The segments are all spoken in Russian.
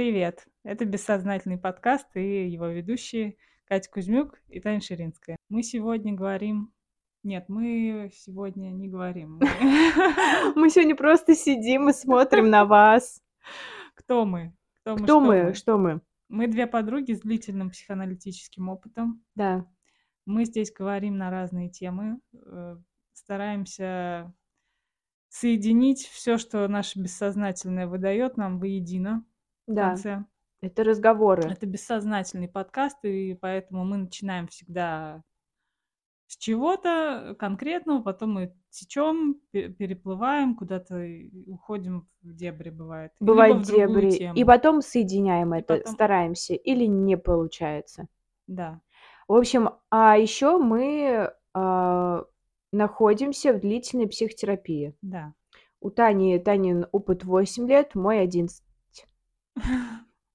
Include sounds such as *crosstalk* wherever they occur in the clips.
Привет! Это «Бессознательный подкаст» и его ведущие Катя Кузьмюк и Таня Ширинская. Мы сегодня говорим... Нет, мы сегодня не говорим. Мы *laughs* сегодня просто сидим и смотрим на вас. *laughs* Кто мы? Кто мы? Кто мы? Что мы? Мы две подруги с длительным психоаналитическим опытом. Да. Мы здесь говорим на разные темы, э, стараемся соединить все, что наше бессознательное выдает нам воедино в Да. конце. Это разговоры. Это бессознательный подкаст, и поэтому мы начинаем всегда с чего-то конкретного, потом мы течем, переплываем куда-то, уходим в дебри, бывает. Бывает дебри. Тему. И потом соединяем и это, потом... стараемся, или не получается. Да. В общем, а еще мы э, находимся в длительной психотерапии. Да. У Тани, Танин опыт 8 лет, мой 11.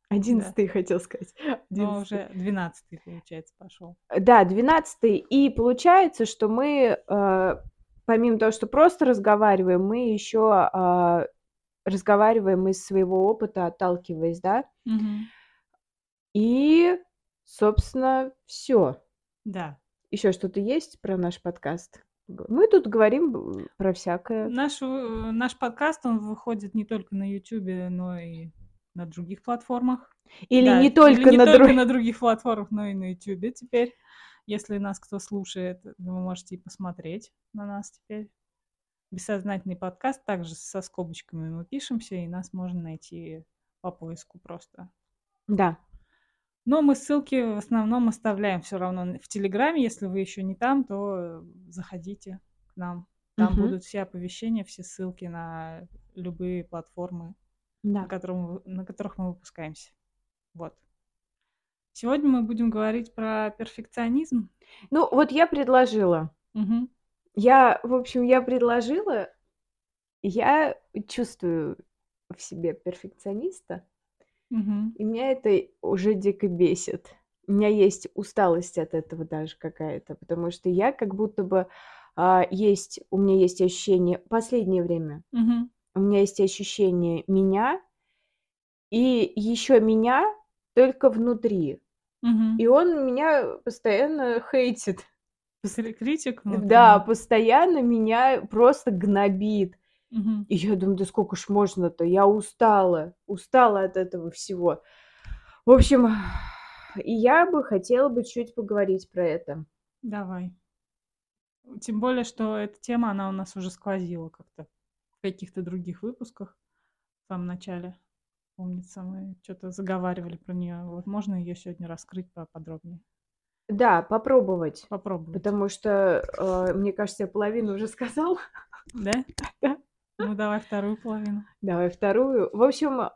Одиннадцатый, хотел сказать. *laughs* Но уже двенадцатый, получается, пошел. Да, двенадцатый. И получается, что мы, э, помимо того, что просто разговариваем, мы еще э, разговариваем из своего опыта, отталкиваясь, да? Угу. И, собственно, все. Да. Еще что-то есть про наш подкаст? Мы тут говорим про всякое. Наш, э, наш подкаст, он выходит не только на YouTube, но и на других платформах. Или да, не только, или не на, только друг... на других платформах, но и на YouTube теперь. Если нас кто слушает, вы можете и посмотреть на нас теперь. Бессознательный подкаст, также со скобочками мы пишемся, и нас можно найти по поиску просто. Да. Но мы ссылки в основном оставляем все равно в Телеграме. Если вы еще не там, то заходите к нам. Там угу. будут все оповещения, все ссылки на любые платформы да. на, котором, на которых мы выпускаемся. Вот. Сегодня мы будем говорить про перфекционизм. Ну, вот я предложила. Угу. Я, в общем, я предложила, я чувствую в себе перфекциониста, угу. и меня это уже дико бесит. У меня есть усталость от этого даже какая-то, потому что я как будто бы а, есть, у меня есть ощущение последнее время, угу у меня есть ощущение меня и еще меня только внутри. Угу. И он меня постоянно хейтит. Критик? Внутренний. Да, постоянно меня просто гнобит. Угу. И я думаю, да сколько ж можно-то? Я устала, устала от этого всего. В общем, и я бы хотела бы чуть поговорить про это. Давай. Тем более, что эта тема, она у нас уже сквозила как-то каких-то других выпусках в самом начале. Помнится, мы что-то заговаривали про нее. Вот можно ее сегодня раскрыть поподробнее? Да, попробовать. Попробовать. Потому что, э, мне кажется, я половину уже сказал. Да? *laughs* Да. Ну, давай вторую половину. Давай вторую. В общем,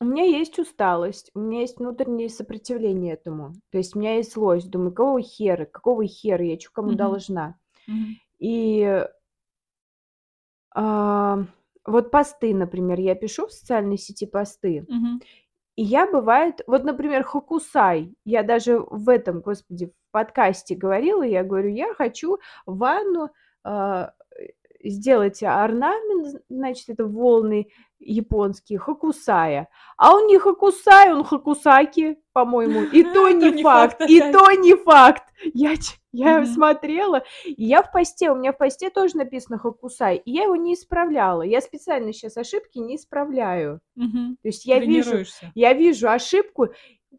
у меня есть усталость, у меня есть внутреннее сопротивление этому. То есть у меня есть злость. Думаю, какого хера, какого хера, я что кому должна? И а, вот посты, например, я пишу в социальной сети посты, Мгм. и я бывает, вот, например, Хокусай, я даже в этом, господи, в подкасте говорила, я говорю, я хочу ванну а, сделать орнамент, значит, это волны японские, хокусая. А он не хокусай, он хокусаки, по-моему. И *laughs* то не факт, и то не факт. Я, я смотрела, и я в посте, у меня в посте тоже написано хокусай, и я его не исправляла. Я специально сейчас ошибки не исправляю. То есть я вижу, я вижу ошибку,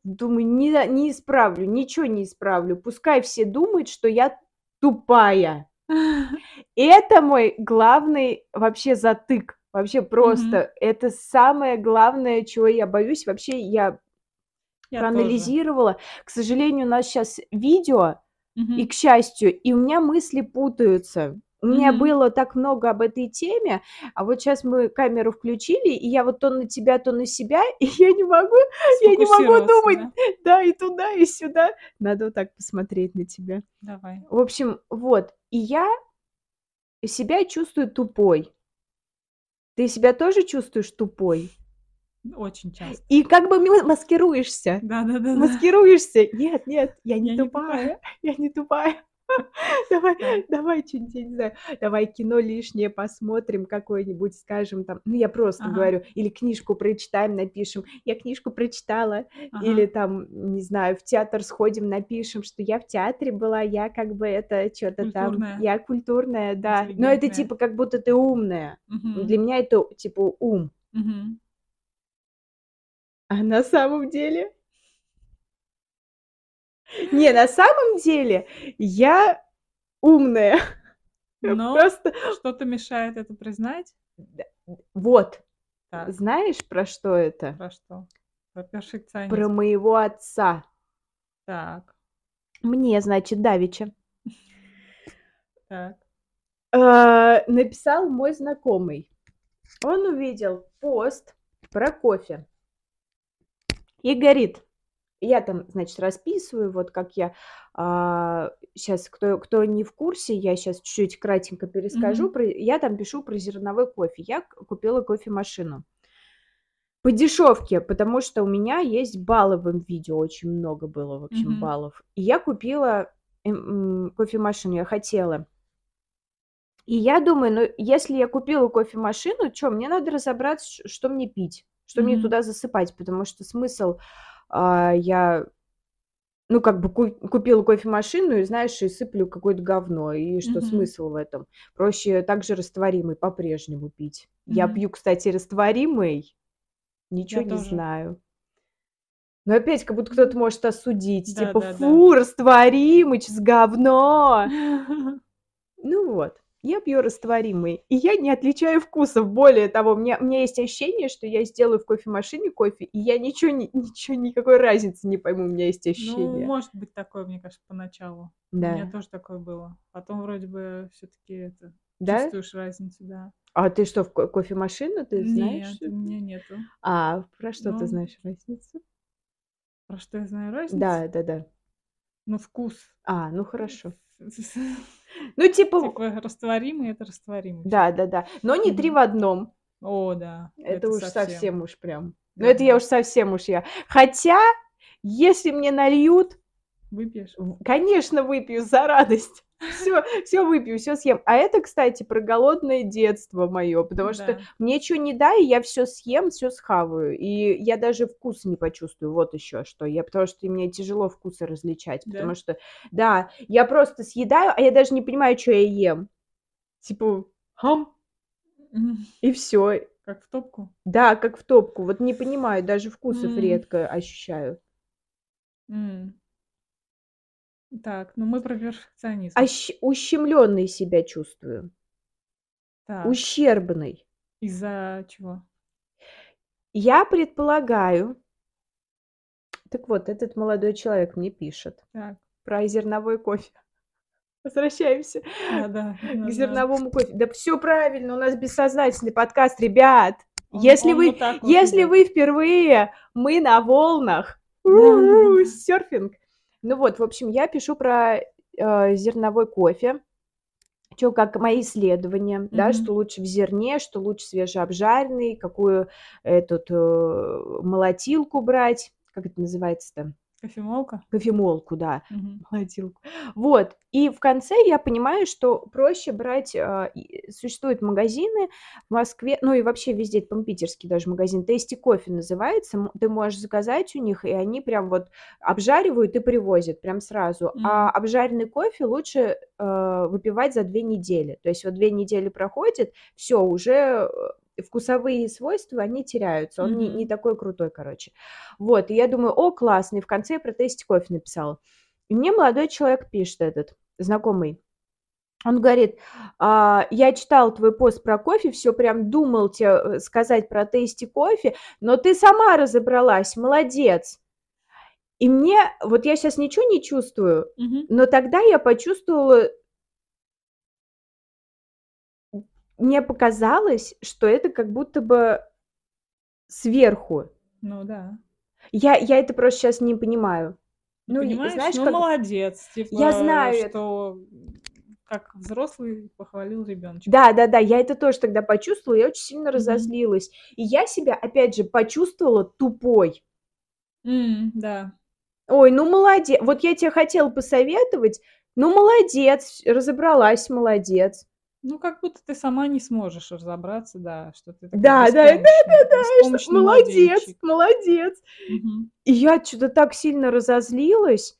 думаю, не, не исправлю, ничего не исправлю. Пускай все думают, что я тупая. *laughs* Это мой главный вообще затык. Вообще просто mm-hmm. это самое главное, чего я боюсь. Вообще я, я проанализировала. Тоже. К сожалению, у нас сейчас видео, mm-hmm. и к счастью, и у меня мысли путаются. У mm-hmm. меня было так много об этой теме, а вот сейчас мы камеру включили, и я вот то на тебя, то на себя, *laughs* и я не могу, я не могу думать, да? *laughs* да, и туда, и сюда. Надо вот так посмотреть на тебя. Давай. В общем, вот, и я себя чувствую тупой. Ты себя тоже чувствуешь тупой? Очень часто. И как бы маскируешься. Да, да, да. Маскируешься. Нет, нет, я не я тупая. Не *laughs* я не тупая. *laughs* Давай, давай что-нибудь, я не знаю, давай кино лишнее посмотрим какое-нибудь, скажем там, ну я просто Ага. говорю, или книжку прочитаем, напишем, я книжку прочитала, или Ага. там, не знаю, в театр сходим, напишем, что я в театре была, я как бы это что-то там, я культурная, да. Но это типа как будто ты умная. Для Мгм. меня это типа ум. Мгм. А на самом деле? Не, на самом деле я умная. Но Просто что-то мешает это признать? вот. Так. Знаешь, про что это? Про что? Про Про перфекционизм. моего отца. Так. Мне, значит, давеча. Так. Э, написал мой знакомый. Он увидел пост про кофе. И говорит, я там, значит, расписываю, вот как я сейчас, кто, кто не в курсе, я сейчас чуть-чуть кратенько перескажу. Мгм. Про, я там пишу про зерновой кофе. Я купила кофемашину. По дешевке, потому что у меня есть баллы в видео, очень много было, в общем, Мгм. баллов. И я купила эм, кофемашину, я хотела. И я думаю, ну, если я купила кофемашину, что, мне надо разобраться, что мне пить, что мне Мгм. туда засыпать, потому что смысл а, я, ну, как бы ку- купила кофемашину и, знаешь, и сыплю какое-то говно, и что Мгм. смысл в этом? Проще также растворимый по-прежнему пить. Я Мгм. пью, кстати, растворимый, ничего Я не тоже. знаю. Но опять, как будто кто-то может осудить, Да, типа, да, да. фу, растворимый, чё за говно. *laughs* Ну вот, я пью растворимый, и я не отличаю вкусов. Более того, у меня, у меня есть ощущение, что я сделаю в кофемашине кофе, и я ничего, не, *laughs* ничего, никакой разницы не пойму, у меня есть Ну, ощущение. может быть такое, мне кажется, поначалу. У меня Да. тоже такое было. Потом вроде бы все-таки это Да? чувствуешь разницу, да. А ты что, в ко- кофемашину ты знаешь? Нет, у меня нету. А, про что ты Ну, знаешь разницу? про что я знаю разницу? Да, да, да. Ну, вкус. А, ну хорошо. Типа Ну, типа, растворимый это растворимый. да, да, да. Но не три в одном. О, да. Это, уж совсем. уж прям. Ну, Да, это я уж совсем уж я. Хотя, если мне нальют, Выпьешь? Конечно, выпью за радость. Все, все выпью, все съем. А это, кстати, про голодное детство мое, потому что Да. мне что не дай, я все съем, все схаваю. И я даже вкус не почувствую. Вот еще что. Я, потому что мне тяжело вкусы различать. Да? Потому что, да, я просто съедаю, а я даже не понимаю, что я ем. Типа, хам, *laughs* и все. Как в топку? Да, как в топку. Вот не понимаю, даже вкусов М. редко ощущаю. М. Так, ну мы про перфекционизм. Ощ- ущемленной себя чувствую. Так, Ущербной. из-за чего? Я предполагаю, так вот, этот молодой человек мне пишет Так, про зерновой кофе. Возвращаемся да-да. к надо- зерновому кофе. Да все правильно, у нас бессознательный подкаст, ребят. Он- если он вы, вот если идет. вы впервые, мы на волнах. Да, У-у-у, да, да. Серфинг. Ну вот, в общем, я пишу про э, зерновой кофе. Что, как мои исследования, да, Мгм. что лучше в зерне, что лучше свежеобжаренный, какую этот э, молотилку брать, как это называется-то? Кофемолка? Кофемолку, да, Мгм. молотилку. Вот, и в конце я понимаю, что проще брать, а, и существуют магазины в Москве, ну и вообще везде, по питерский даже магазин, Tasty Кофе называется, ты можешь заказать у них, и они прям вот обжаривают и привозят прям сразу. А Мгм. обжаренный кофе лучше э, выпивать за две недели. То есть вот две недели проходит, все, уже э, вкусовые свойства, они теряются. Он не, не Мгм. такой крутой, короче. Вот, и я думаю, о, классно, и в конце я про Tasty кофе написала. И мне молодой человек пишет этот, знакомый. Он говорит, «А, я читал твой пост про кофе, все прям думал тебе э, сказать про Tasty кофе, но ты сама разобралась, молодец. И мне, вот я сейчас ничего не чувствую, Мгм. но тогда я почувствовала, мне показалось, что это как будто бы сверху. Ну да. Я, я это просто сейчас не понимаю. Не Ну, понимаешь? знаешь, ну как- молодец. Типа, Я знаю что как взрослый похвалил ребеночка. Да, да, да, я это тоже тогда почувствовала, я очень сильно Мгм. разозлилась. И я себя, опять же, почувствовала тупой. М, да. Ой, ну молодец. Вот я тебе хотела посоветовать, Ну, молодец, разобралась, молодец. Ну, как будто ты сама не сможешь разобраться, да, что ты такой Да, да, да, да, да, что молодец, младенчик. молодец. Мгм. И я что-то так сильно разозлилась,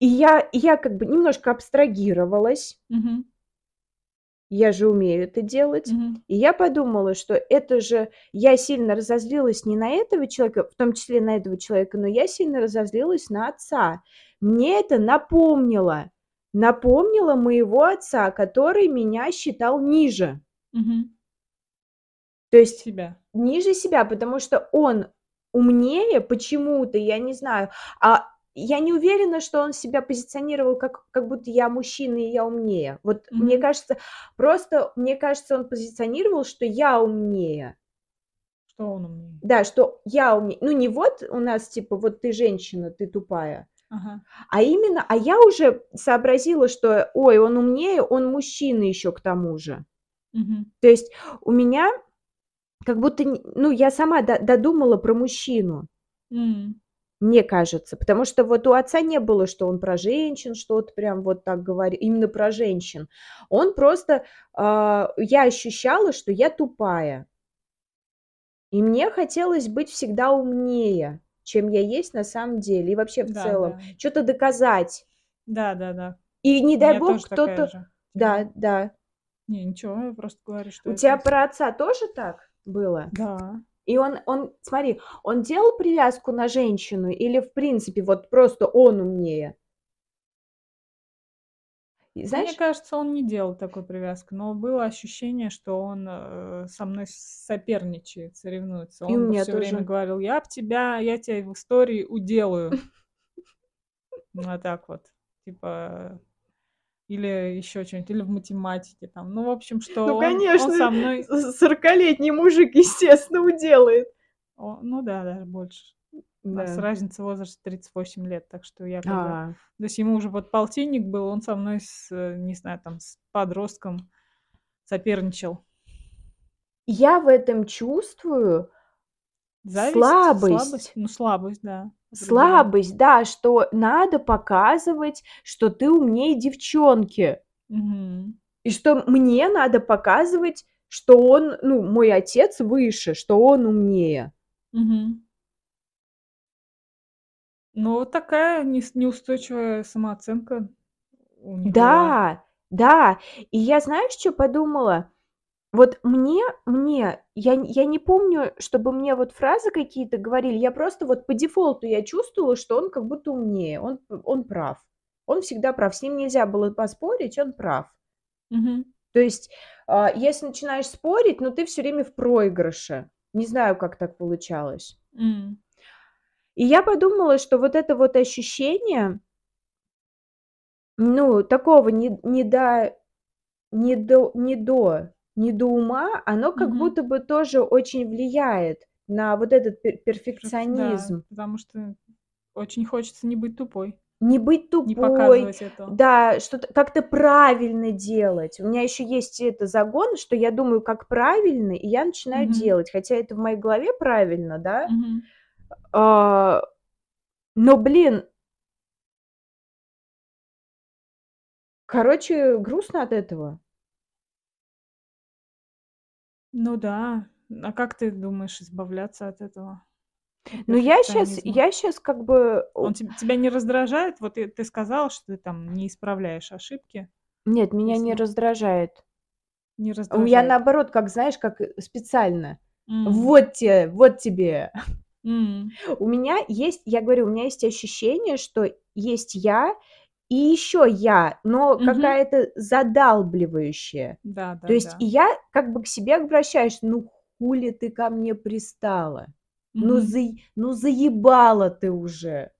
и я, и я как бы немножко абстрагировалась. Мгм. Я же умею это делать. Мгм. И я подумала, что это же я сильно разозлилась не на этого человека, в том числе на этого человека, но я сильно разозлилась на отца. Мне это напомнило, напомнило моего отца, который меня считал ниже. Мгм. То есть Себя. ниже себя, потому что он умнее почему-то, я не знаю. А я не уверена, что он себя позиционировал как, как будто я мужчина и я умнее. Вот мне Мгм. кажется, просто мне кажется, он позиционировал, что я умнее. Что он умнее? Да, что я умнее. Ну, не вот у нас, типа, вот ты женщина, ты тупая. Ага. А именно, а я уже сообразила, что, ой, он умнее, он мужчина еще к тому же. Мгм. То есть у меня как будто, ну, я сама до- додумала про мужчину. М. Мне кажется, потому что вот у отца не было, что он про женщин что-то прям вот так говорит, именно про женщин. Он просто, а, я ощущала, что я тупая. И мне хотелось быть всегда умнее, чем я есть на самом деле. И вообще в Да, целом. да. Что-то доказать. Да, да, да. И не дай меня бог кто-то... Да, да. Не, ничего, я просто говорю, что У тебя есть. про отца тоже так было? Да. И он, он, смотри, он делал привязку на женщину или в принципе вот просто он умнее? И Мне Знаешь, кажется, он не делал такой привязки, но было ощущение, что он э, со мной соперничает, соревнуется. И Он все время говорил, я об тебя, я тебя в истории уделаю. Вот *laughs* так вот. Типа, или еще что-нибудь, или в математике там. Ну, в общем, что ну он, конечно, он со мной... 40-летний мужик, естественно, уделает. о, ну да, даже больше. У нас Да. разница в возрасте 38 лет, так что я как бы... А, То есть ему уже вот полтинник был, он со мной, с, э, не знаю, там, с подростком соперничал. я в этом чувствую Зависть, слабость. Ну, слабость, да. Слабость, да, что надо показывать, что ты умнее девчонки. Мгм. И что мне надо показывать, что он, ну, мой отец выше, что он умнее. Мгм. Ну, вот такая нес- неустойчивая самооценка у них была. Да, да. И я, знаешь, что подумала? Вот мне, мне, я, я не помню, чтобы мне вот фразы какие-то говорили, я просто вот по дефолту я чувствовала, что он как будто умнее, он, он прав. Он всегда прав, с ним нельзя было поспорить, он прав. Мгм. То есть, а, если начинаешь спорить, ну ты все время в проигрыше. Не знаю, как так получалось. М. И я подумала, что вот это вот ощущение, ну, такого не, не до, не до, не до, не до ума, оно как Мгм. будто бы тоже очень влияет на вот этот пер- Перф- Да, перфекционизм. потому что очень хочется не быть тупой, Не быть не тупой, показывать этого. да, что-то как-то правильно делать. У меня еще есть это загон, что я думаю, как правильно, и я начинаю Мгм. делать. Хотя это в моей голове правильно, да? Мгм. А, но, блин, короче, грустно от этого. Ну да. А как ты думаешь избавляться от этого? Ну, я сейчас, я сейчас как бы... Он теб- тебя не раздражает? Вот ты, ты сказала, что ты там не исправляешь ошибки. Нет, меня не раздражает. не раздражает. наоборот, как знаешь, как э, специально. М. Вот тебе, вот тебе. *laughs* М. У меня есть, я говорю, у меня есть ощущение, что есть я и еще я, но Мгм. какая-то задалбливающая. Да, да, То есть да. я как бы к себе обращаюсь, ну хули ты ко мне пристала? Ну, Мгм. за... ну заебала ты уже.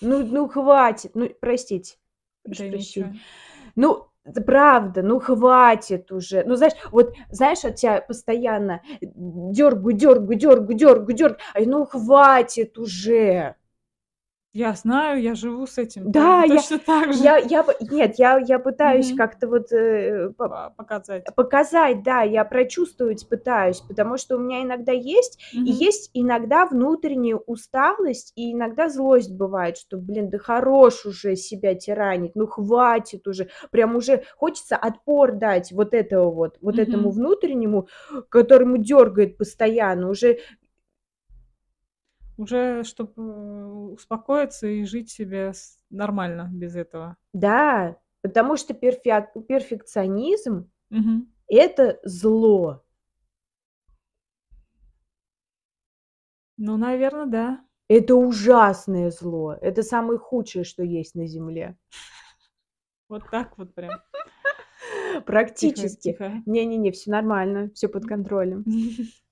Ну, ну хватит. Ну, простите. Да ничего. Ну, правда, ну хватит уже. Ну, знаешь, вот, знаешь, от тебя постоянно дергаю, дергаю, дергаю, дергаю, дергаю. Ай, ну хватит уже. Я знаю, я живу с этим. Да, я точно так же. я я нет, я я пытаюсь Мгм. как-то вот, э, по По показать. показать, да, я прочувствовать пытаюсь, потому что у меня иногда есть, и Мгм. есть иногда внутренняя усталость, и иногда злость бывает, что, блин, да хорош уже себя тиранить, ну хватит уже, прям уже хочется отпор дать вот этого вот, вот этому Мгм. внутреннему, которому дёргает постоянно, уже Уже чтоб, э, успокоиться и жить себе нормально без этого. Да, потому что перфяк перфекционизм- Мгм. это зло. Ну, наверно, да. Это ужасное зло. Это самое худшее, что есть на земле. Вот так вот прям. *laughs* Практически. тихо. Не не не, всё нормально, всё под контролем. *laughs*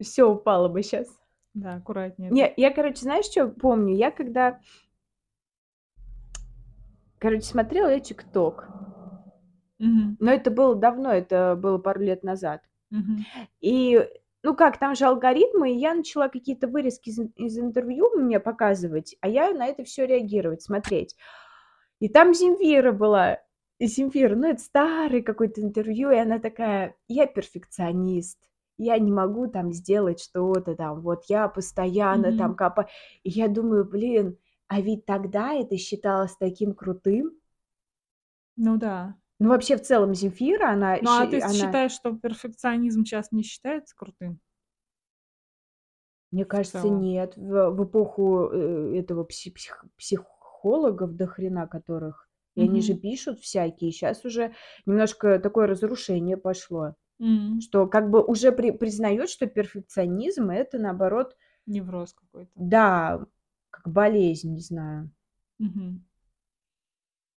Всё упало бы щас. Да, аккуратнее Не, я, короче, знаешь, чё помню? Я когда короче, смотрела я "ТикТок". Мгм. Но это было давно, это было пару лет назад. Мгм. И, ну как, там же алгоритмы, и я начала какие-то вырезки из из интервью мне показывать, а я на это всё реагировать, смотреть. И там Земфира была. И Земфира, ну, это старое какое-то интервью, и она такая: "Я перфекционист, я не могу там сделать что-то там, вот я постоянно там Мгм. копа" И я думаю: "Блин, а ведь тогда это считалось таким крутым". Ну да. Ну, вообще, в целом, Земфира, она Ну, а ты она считаешь, что перфекционизм щас не считается крутым? Мне кажется, нет. В в эпоху, э, этого пси псих психологов до хрена которых, и они же пишут всякие. Щас уже немножко такое разрушение пошло, Что как бы уже при признают, что перфекционизм- это, наоборот Невроз какой-то. Да, как болезнь, не знаю. Мгм.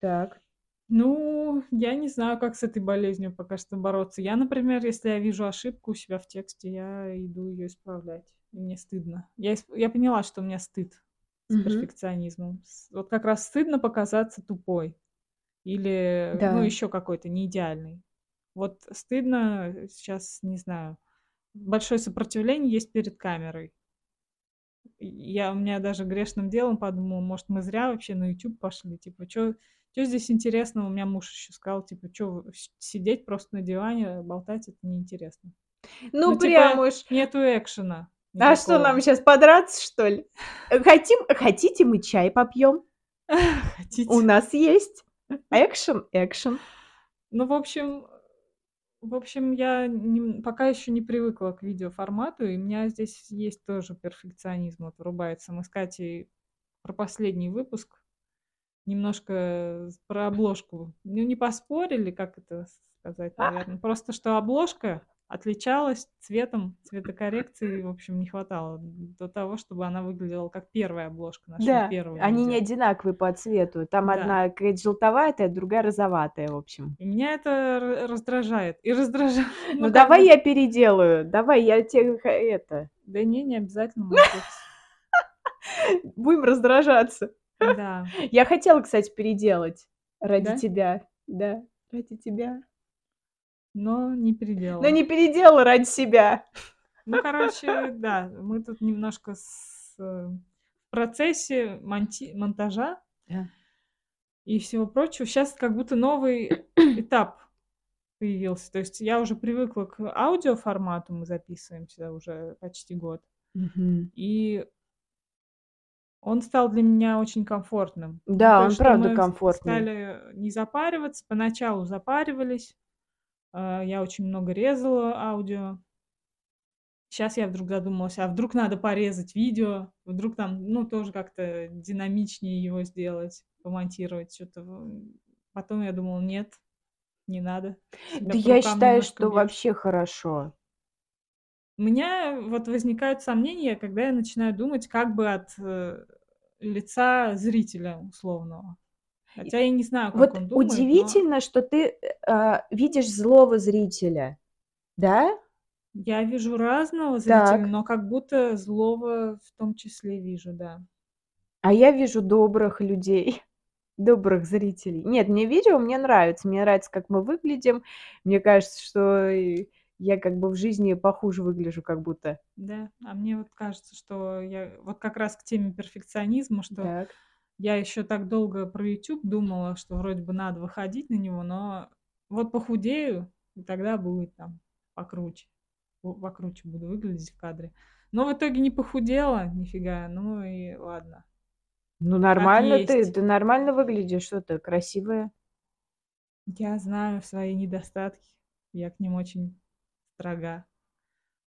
Так. Ну, я не знаю, как с этой болезнью пока что бороться. Я, например, если я вижу ошибку у себя в тексте, я иду её исправлять. И мне стыдно. Я исп я поняла, что у меня стыд с Мгм. перфекционизмом. Вот как раз стыдно показаться тупой или, ну, Да. ещё какой-то неидеальной. Вот стыдно, э, сейчас, не знаю, большое сопротивление есть перед камерой. Я, у меня даже грешным делом подумала, может, мы зря вообще на "Ютуб" пошли. Типа, чё здесь интересного? У меня муж ещё сказал, типа: "Чё вы с сидеть просто на диване, болтать- это неинтересно". Ну, Ну, прям типа, уж. нету экшена А что, нам никакого. щас подраться, что ли? Э, хотим хотите, мы чай попьём? *laughs* У Хотите. нас есть экшен экшен. Ну, в общем в общем, я нем пока ещё не привыкла к видеоформату, и у меня здесь есть тоже перфекционизм вот врубается. Мы с Катей про последний выпуск немножко про обложку, ну, не поспорили, как это сказать, наверно. Просто что обложка отличалась цветом, цветокоррекции, в общем, не хватало до того, чтобы она выглядела как первая обложка нашего Да, первого они не видео. одинаковые по цвету. Там Да. одна какая-то желтоватая, другая розоватая, в общем. И меня это ра раздражает. И раздража *laughs* Ну, ну, давай я переделаю, давай я те ха это Да не, не обязательно. *laughs* Будем раздражаться. Да. *laughs* Я хотела, кстати, переделать ради тебя. Да, ради тебя. Но не Но переделала. не переделала ради себя. Ну, короче, *laughs* да, мы тут немножко с э, в процессе монти монтажа Да. и всего прочего. Щас как будто новый *clears throat* этап появился. То есть я уже привыкла к аудиоформату, мы записываемся уже почти год. Мгм. И он стал для меня очень комфортным. Ну, Да, то он правда комфортный. стали не запариваться. Поначалу запаривались, я очень много резала аудио. Щас я вдруг задумалась: а вдруг надо порезать видео? Вдруг там, ну, тоже как-то динамичнее его сделать, помонтировать в Потом я думала: нет, не надо. Себя Да я считаю, что бьёшь. вообще хорошо. У меня вот возникают сомнения, когда я начинаю думать как бы от, э, лица зрителя условного. Хотя я не знаю, как вот он думает, но удивительно, что ты, э, видишь злого зрителя, да? Я вижу разного зрителя, Так. но как будто злого в том числе вижу, да. А я вижу добрых людей, *laughs* добрых зрителей. Нет, мне видео мне нравится. Мне нравится, как мы выглядим. Мне кажется, что я как бы в жизни похуже выгляжу как будто. Да, а мне вот кажется, что я вот как раз к теме перфекционизма, что Так. Я еще так долго про YouTube думала, что вроде бы надо выходить на него, но вот похудею, и тогда будет там покруче. Покруче буду выглядеть в кадре. Но в итоге не похудела нифига, ну и ладно. Ну нормально ты, ты нормально выглядишь, что ты красивая. Я знаю свои недостатки, я к ним очень строга.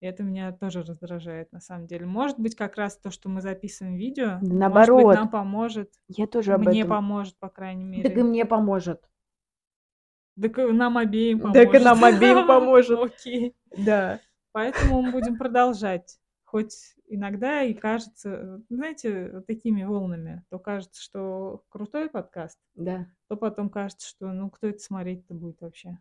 И это меня тоже раздражает, на самом деле. Может быть, как раз то, что мы записываем видео, наоборот. может быть, нам поможет. Я тоже об мне этом. поможет, по крайней мере. Так и мне поможет. Так и нам обеим поможет. Так и нам обеим *laughs* поможет. Окей. Да. Поэтому мы будем продолжать. Хоть иногда и кажется, знаете, такими волнами, то кажется, что крутой подкаст, да. то потом кажется, что ну кто это смотреть-то будет вообще.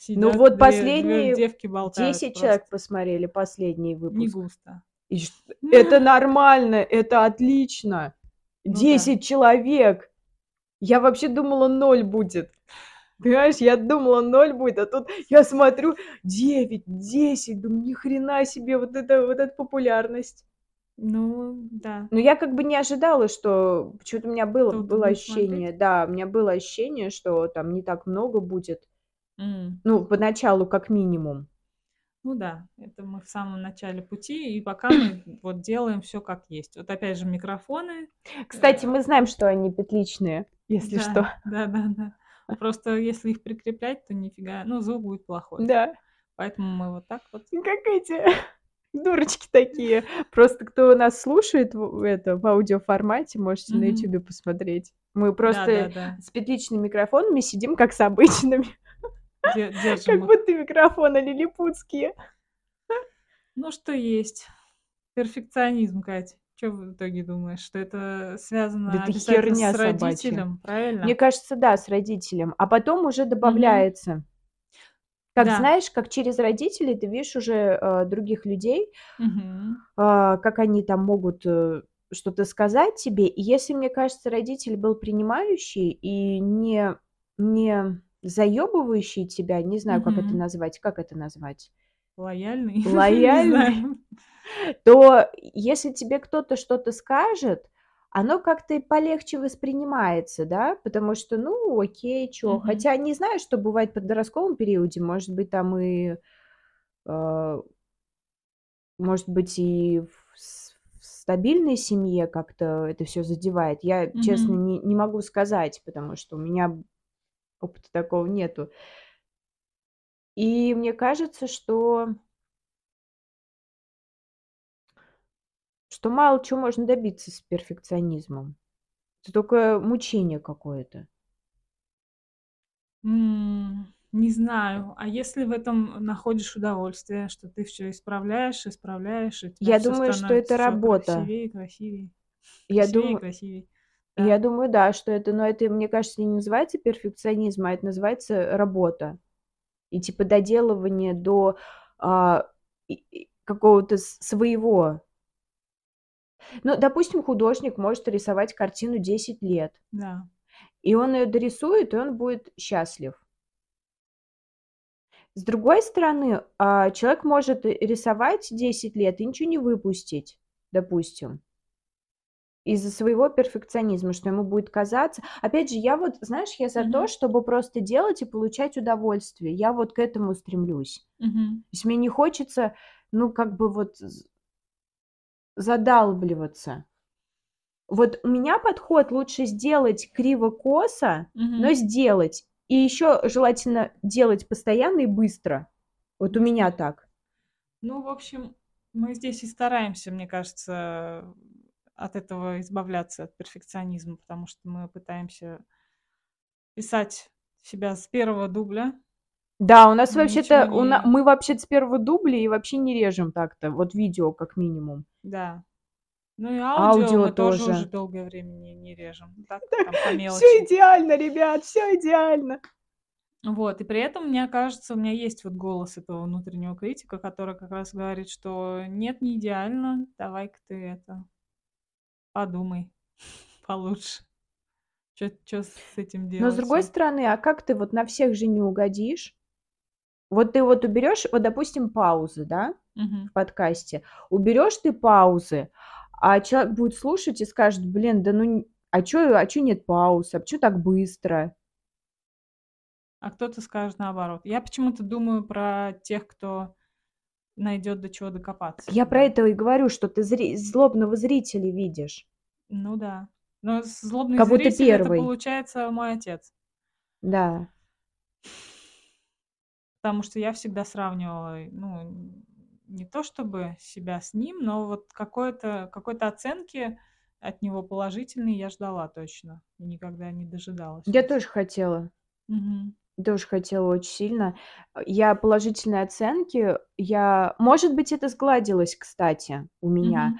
Сидят ну вот две, последние две девки 10 человек посмотрели последний выпуск. Не густо. И, это нормально, это отлично. Ну, 10 да. человек. Я вообще думала, ноль будет. Понимаешь, я думала, ноль будет, а тут я смотрю 9, 10, думаю, ни хрена себе, вот это, вот эта популярность. Ну, да. Но я как бы не ожидала, что... Почему-то у меня было, было ощущение, смотреть? да, у меня было ощущение, что там не так много будет. Mm. Ну, поначалу, как минимум. Ну да, это мы в самом начале пути, и пока мы *clears throat* вот делаем все как есть. Вот опять же микрофоны. Кстати, мы знаем, что они петличные, если да, что. *laughs* Да, да, да. Просто если их прикреплять, то нифига, ну, звук будет плохой. Да. Поэтому мы вот так вот. Как эти *laughs* дурочки такие. Просто кто нас слушает в, это, в аудиоформате, можете на ютубе посмотреть. Мы просто да, да. с петличными микрофонами сидим как с обычными. Как будто микрофоны лилипутские. Ну, что есть. Перфекционизм, Кать. Что в итоге думаешь, что это связано да обязательно херня с родителем, собачья. правильно? Мне кажется, да, с родителем. А потом уже добавляется. Угу. Как да. знаешь, как через родителей ты видишь уже э, других людей, угу. э, как они там могут э, что-то сказать тебе. И если, мне кажется, родитель был принимающий и не, не заебывающий тебя, не знаю, как это назвать, как это назвать? Лояльный. *laughs* Лояльный. То если тебе кто-то что-то скажет, оно как-то и полегче воспринимается, да, потому что, ну, окей, чё. Хотя не знаю, что бывает в подростковом периоде, может быть, там и, э, может быть, и в, в стабильной семье как-то это все задевает. Я, честно, не, не могу сказать, потому что у меня опыта такого нету. И мне кажется, что что мало чего можно добиться с перфекционизмом. Это только мучение какое-то. М, Не знаю. А если в этом находишь удовольствие, что ты все исправляешь, исправляешь, и Я думаю, что это работа. красивее, красивее, Я красивее, думаю, красивее. Я думаю, да, что это, но это, мне кажется, не называется перфекционизм, а это называется работа. И типа доделывание до а, какого-то своего ну, допустим, художник может рисовать картину 10 лет. Да. И он ее дорисует, и он будет счастлив. С другой стороны, а, человек может рисовать 10 лет и ничего не выпустить, допустим, из-за своего перфекционизма, что ему будет казаться. Опять же, я вот, знаешь, я за mm-hmm. то, чтобы просто делать и получать удовольствие. Я вот к этому стремлюсь. Mm-hmm. То есть мне не хочется, ну, как бы вот задалбливаться. Вот у меня подход лучше сделать криво-косо, угу. но сделать. И еще желательно делать постоянно и быстро. Вот у меня так. Ну, в общем, мы здесь и стараемся, мне кажется, от этого избавляться, от перфекционизма, потому что мы пытаемся писать себя с первого дубля, да, у нас вообще-то, не... на... мы вообще-то с первого дубля и вообще не режем так-то, вот видео как минимум. Да. Ну и аудио, аудио мы тоже. тоже уже долгое время не, не режем. Так, *laughs* там по Все идеально, ребят, все идеально. Вот, и при этом, мне кажется, у меня есть вот голос этого внутреннего критика, который как раз говорит, что нет, не идеально, давай-ка ты это подумай *laughs* получше. Что с этим делать? Но с другой стороны, а как ты вот на всех же не угодишь? Вот ты вот уберешь, вот, допустим, паузы, да, Мгм. в подкасте. Уберешь ты паузы, а человек будет слушать и скажет: "Блин, да ну а чё а чё нет пауз? А чё так быстро?" А кто-то скажет наоборот. Я почему-то думаю про тех, кто найдет до чего докопаться Я про это и говорю, что ты зри злобного зрителя видишь. Ну да. Но злобный Как будто зритель- это первый. получается мой отец. Да. Потому что я всегда сравнивала, ну, не то чтобы себя с ним, но вот какой-то оценки от него положительной я ждала точно и никогда не дожидалась. Я тоже хотела. Мгм. Тоже хотела очень сильно. Я положительные оценки, я может быть, это сгладилось, кстати, у меня. Мгм.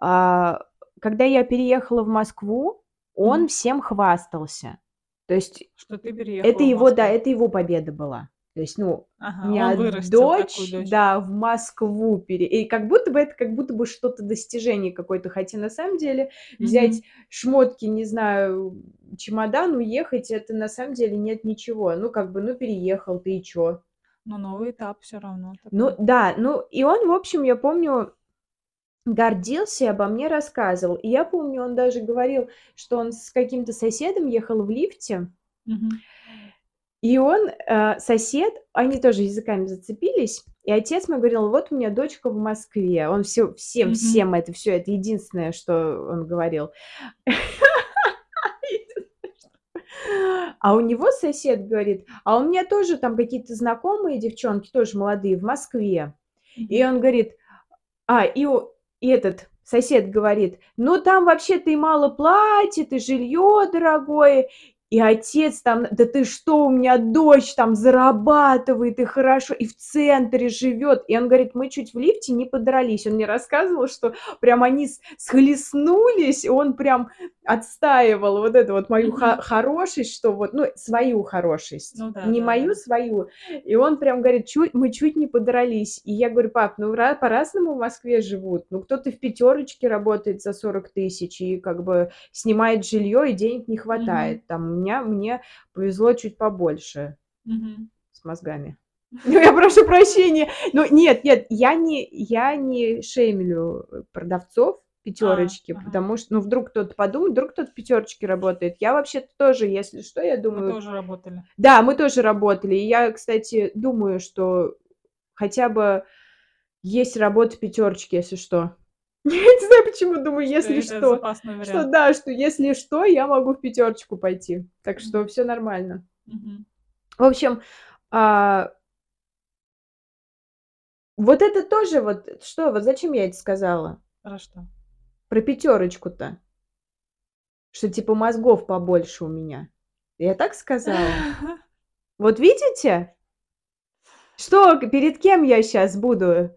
А, когда я переехала в Москву, он Мгм. всем хвастался. То есть Что ты переехала это его, да, это его победа была. То есть, ну, у Ага, меня вырастил такую дочь, дочь. да, в Москву пере и как будто бы это как будто бы что-то достижение какое-то. Хотя на самом деле взять Мгм. шмотки, не знаю, чемодан, уехать- это на самом деле нет ничего. Ну, как бы, ну, переехал ты и чё? Но новый этап всё равно Ну такой. да, ну и он, в общем, я помню, гордился и обо мне рассказывал. И я помню, он даже говорил, что он с каким-то соседом ехал в лифте Мгм. И он, э, сосед, они тоже языками зацепились, и отец мой говорил: "Вот у меня дочка в Москве". Он всё всем Мгм. всем это всё, это единственное, что он говорил. *laughs* А у него сосед говорит: "А у меня тоже там какие-то знакомые девчонки, тоже молодые, в Москве". И он говорит, а, и и этот сосед говорит: "Ну, там вообще-то и мало платят, и жилье дорогое". И отец там: "Да ты что, у меня дочь там зарабатывает, и хорошо, и в центре живет". И он говорит: "Мы чуть в лифте не подрались". Он мне рассказывал, что прям они схлестнулись, и он прям отстаивал вот эту вот мою Мгм. хорошесть, что вот, ну, свою хорошесть, Ну да, не да, мою, да. свою. И он прям говорит: "Чуть мы чуть не подрались". И я говорю: "Пап, ну, ра по-разному в Москве живут. Ну, кто-то в "пятерочке" работает за 40 тысяч и как бы снимает жилье, и денег не хватает. Там у меня мне повезло чуть побольше Мгм. с мозгами". *laughs* Ну, я прошу прощения. Ну, нет, нет, я не я не шеймлю, э, продавцов А, "пятерочки", ага. потому что, ну, вдруг кто-то подумает, вдруг кто-то в "пятерочке" работает. Я вообще-то тоже, если что, я Мы думаю тоже работали. Да, мы тоже работали. И я, кстати, думаю, что хотя бы есть работа в "пятерочке", если что. *laughs* Я не знаю, почему думаю, Что если что. Что вариант. да, что если что, я могу в "пятерочку" пойти. Так что Мгм. всё нормально. Мгм. В общем, а Вот это тоже вот что, вот зачем я это сказала? Про что? Про "пятерочку"-то. Что типа мозгов побольше у меня. Я так сказала? *laughs* Вот видите? Что, перед кем я щас буду?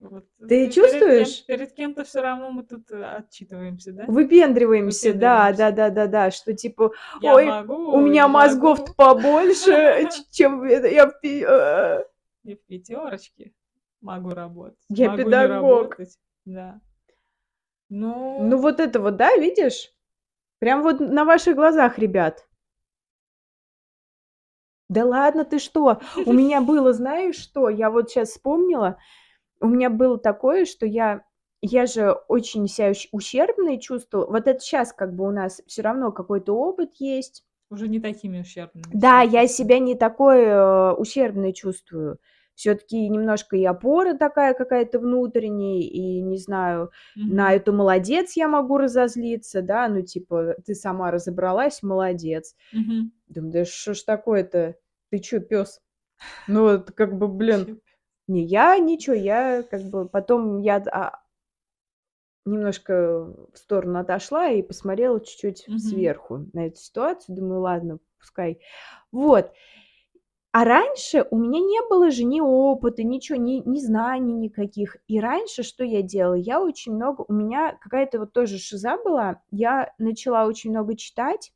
Вот, э, Ты пе перед кем чувствуешь? перед кем-то всё равно мы тут, э, отчитываемся, да? Выпендриваемся, да, Выпендриваемся. да-да-да-да, что типа: Я "Ой, у могу, меня я мозгов-то могу. побольше, *laughs* чем я в пи а". И в "пятерочке" могу работать, Я педагог. Да. Ну, Ну вот это вот, да, видишь? Прям вот на ваших глазах, ребят. Да ладно, ты что? У меня *laughs* было, знаешь что? Я вот щас вспомнила. У меня было такое, что я я же очень ся ущ ущербной чувствовала. Вот это щас как бы у нас всё равно какой-то опыт есть. Уже не такими ущербными Да, себя я себя не такой, э, ущербной чувствую. Всё-таки немножко и опора такая какая-то внутренняя, и, не знаю, на Мгм. эту "молодец" я могу разозлиться, да, ну, типа: "Ты сама разобралась, молодец". Мгм. Думаю: "Да что ж такое-то? Ты чё, пёс?" Ну, вот как бы, блин. Не, я ничего, я как бы потом я а немножко в сторону отошла и посмотрела чуть-чуть Мгм. сверху на эту ситуацию. Думаю: "Ладно, пускай". Вот. А раньше у меня не было же ни опыта, ничего, ни ни знаний никаких. И раньше что я делала? Я очень много у меня какая-то вот тоже шиза была. Я начала очень много читать,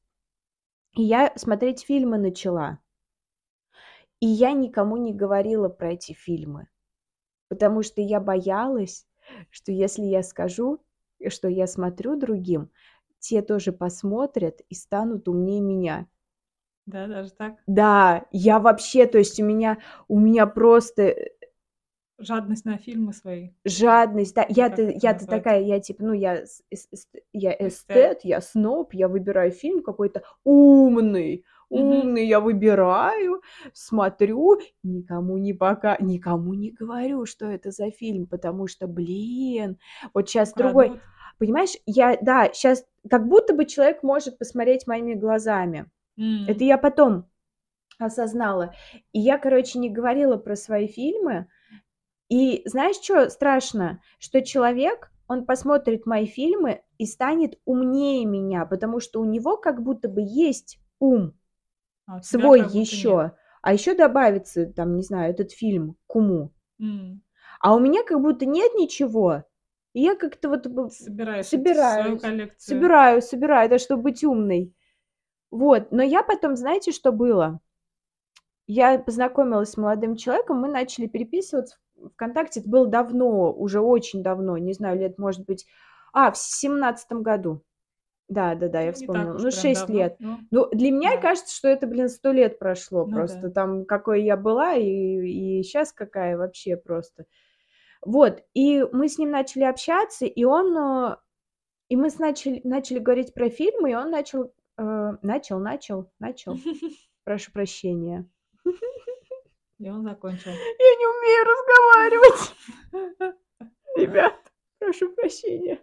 и я смотреть фильмы начала. И я никому не говорила про эти фильмы, потому что я боялась, что если я скажу, что я смотрю другим, те тоже посмотрят и станут умнее меня. Да, даже так? Да, я вообще, то есть у меня у меня просто, э Жадность на фильмы свои. Жадность, да. Я-то я-то такая, я типа, ну, я я Эстет. я сноб, я выбираю фильм какой-то умный. Умный я выбираю, смотрю, никому не пока никому не говорю, что это за фильм, потому что, блин, вот щас другой Украдут. понимаешь, я да, щас как будто бы человек может посмотреть моими глазами. Это М. я потом осознала. И я, короче, не говорила про свои фильмы. И знаешь, чё страшно? Что человек, он посмотрит мои фильмы и станет умнее меня, потому что у него как будто бы есть ум А свой будто нет. а ещё добавится там, не знаю, этот фильм к уму. М. А у меня как будто нет ничего. И я как-то вот Собираешь коллекцию. собираю, собираю, да, чтоб быть умной. Вот, но я потом, знаете, что было? Я познакомилась с молодым человеком, мы начали переписываться "ВКонтакте". Это было давно, уже очень давно, не знаю, лет, может быть, а, в семнадцатом году. Да-да-да, я Ну, не так вспомнила. уж Ну, прям 6 давно, лет. но Ну, для меня да. кажется, что это, блин, 100 лет прошло Ну просто. да. Там, какой я была и и щас какая, вообще просто. Вот, и мы с ним начали общаться, и он, э, и мы с начали начали говорить про фильмы, и он начал, э, начал начал начал, *laughs* прошу прощения. И он закончил. Я не умею разговаривать. *laughs* Ребят, прошу прощения.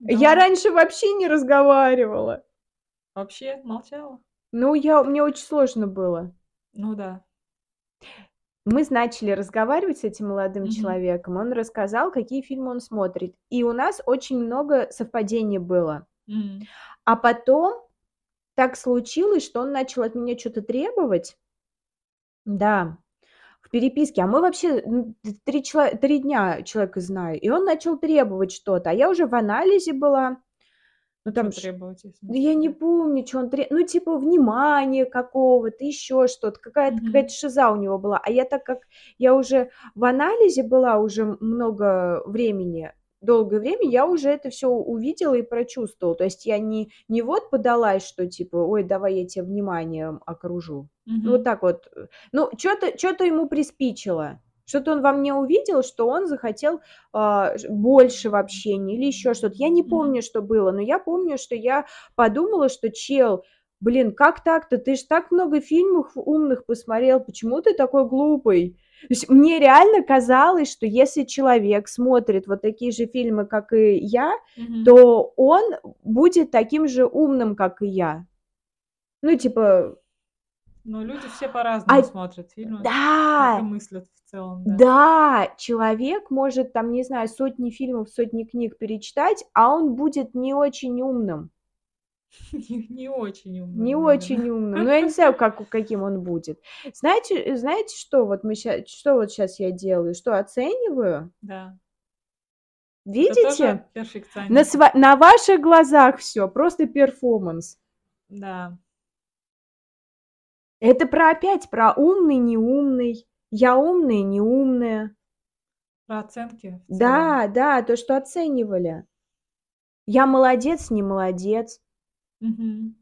Я раньше вообще не разговаривала. Вообще молчала? Ну, я мне очень сложно было. Ну да. Мы начали разговаривать с этим молодым Мгм. человеком. Он рассказал, какие фильмы он смотрит. И у нас очень много совпадений было. М. А потом так случилось, что он начал от меня чё-то требовать. Да, переписке. А мы вообще, н т 3 чело 3 дня человека знаю. И он начал требовать что-то, а я уже в анализе была. Ну, там ш требовать, смысле, я не помню, чё он тре ну, типа внимания какого-то, ещё что-то. Какая-то Мгм. какая-то шиза у него была. А я, так как я уже в анализе была уже много времени, долгое время, я уже это всё увидела и прочувствовала. То есть я не не вот подалась, что типа: "Ой, давай я тя вниманием окружу". Ну, вот так вот. Э, ну, чё-то чё-то ему приспичило. Что-то он во мне увидел, что он захотел, ш больше в общении или ещё что-то. Я не помню, что было, но я помню, что я подумала, что: "Чел, блин, как так-то? Ты ж так много фильмов умных посмотрел, почему ты такой глупый?" То есть мне реально казалось, что если человек смотрит вот такие же фильмы, как и я, Мгм. то он будет таким же умным, как и я. Ну, типа Ну, люди все А по-разному смотрят фильмы, Да! мыслят в целом, да. Да! Человек может там, не знаю, сотни фильмов, сотни книг перечитать, а он будет не очень умным. *laughs* Не не очень умным, Не очень умным. Ну, я не знаю, *laughs* как каким он будет. Знаете, знаете, что вот мы ща что вот щас я делаю? Что, оцениваю? Да. Видите? На сва на ваших глазах всё, просто перформанс. Да. Это про опять про умный, неумный, я умная, неумная. Про оценки. Да, да, то, что оценивали. Я молодец, не молодец. Мгм.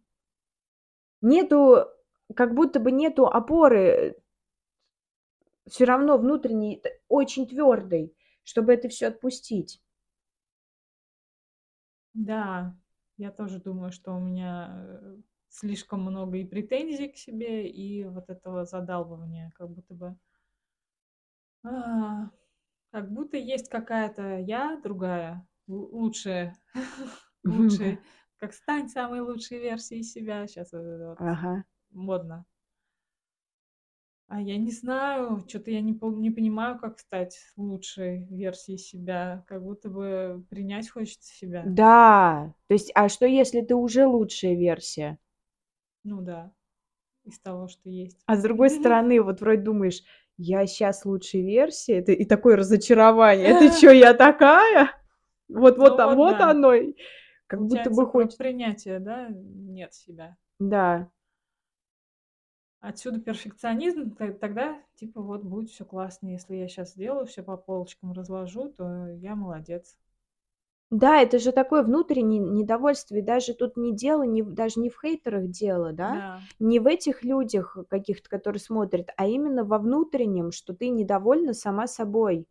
Нету, как будто бы нету опоры всё равно внутренней, т очень твёрдой, чтобы это всё отпустить. Да, я тоже думаю, что у меня, э, слишком много и претензий к себе, и вот этого задалбывания, как будто бы а, как будто есть какая-то я другая, лу лучшая, *laughs* *laughs* лучшая, как "стань самой лучшей версией себя". Щас вот Ага. модно. А я не знаю, чё-то я не не понимаю, как стать лучшей версией себя. Как будто бы принять хочется себя. Да, то есть, а что, если ты уже лучшая версия? Ну да, из того, что есть. А с другой *laughs* стороны, вот вроде думаешь: "Я щас лучшей версия". Это и такое разочарование: "Это *laughs* чё, я такая? Вот вот, Ну вот вот оно". Как будто бы про хочет принятие, да, нет себя. Да. Отсюда перфекционизм. Тогда, типа, вот будет всё классно. Если я щас сделаю, всё по полочкам разложу, то я молодец. Да, это же такое внутреннее недовольство, и даже тут не дело, не, даже не в хейтерах дело, да? Да. Не в этих людях каких-то, которые смотрят, а именно во внутреннем, что ты недовольна сама собой.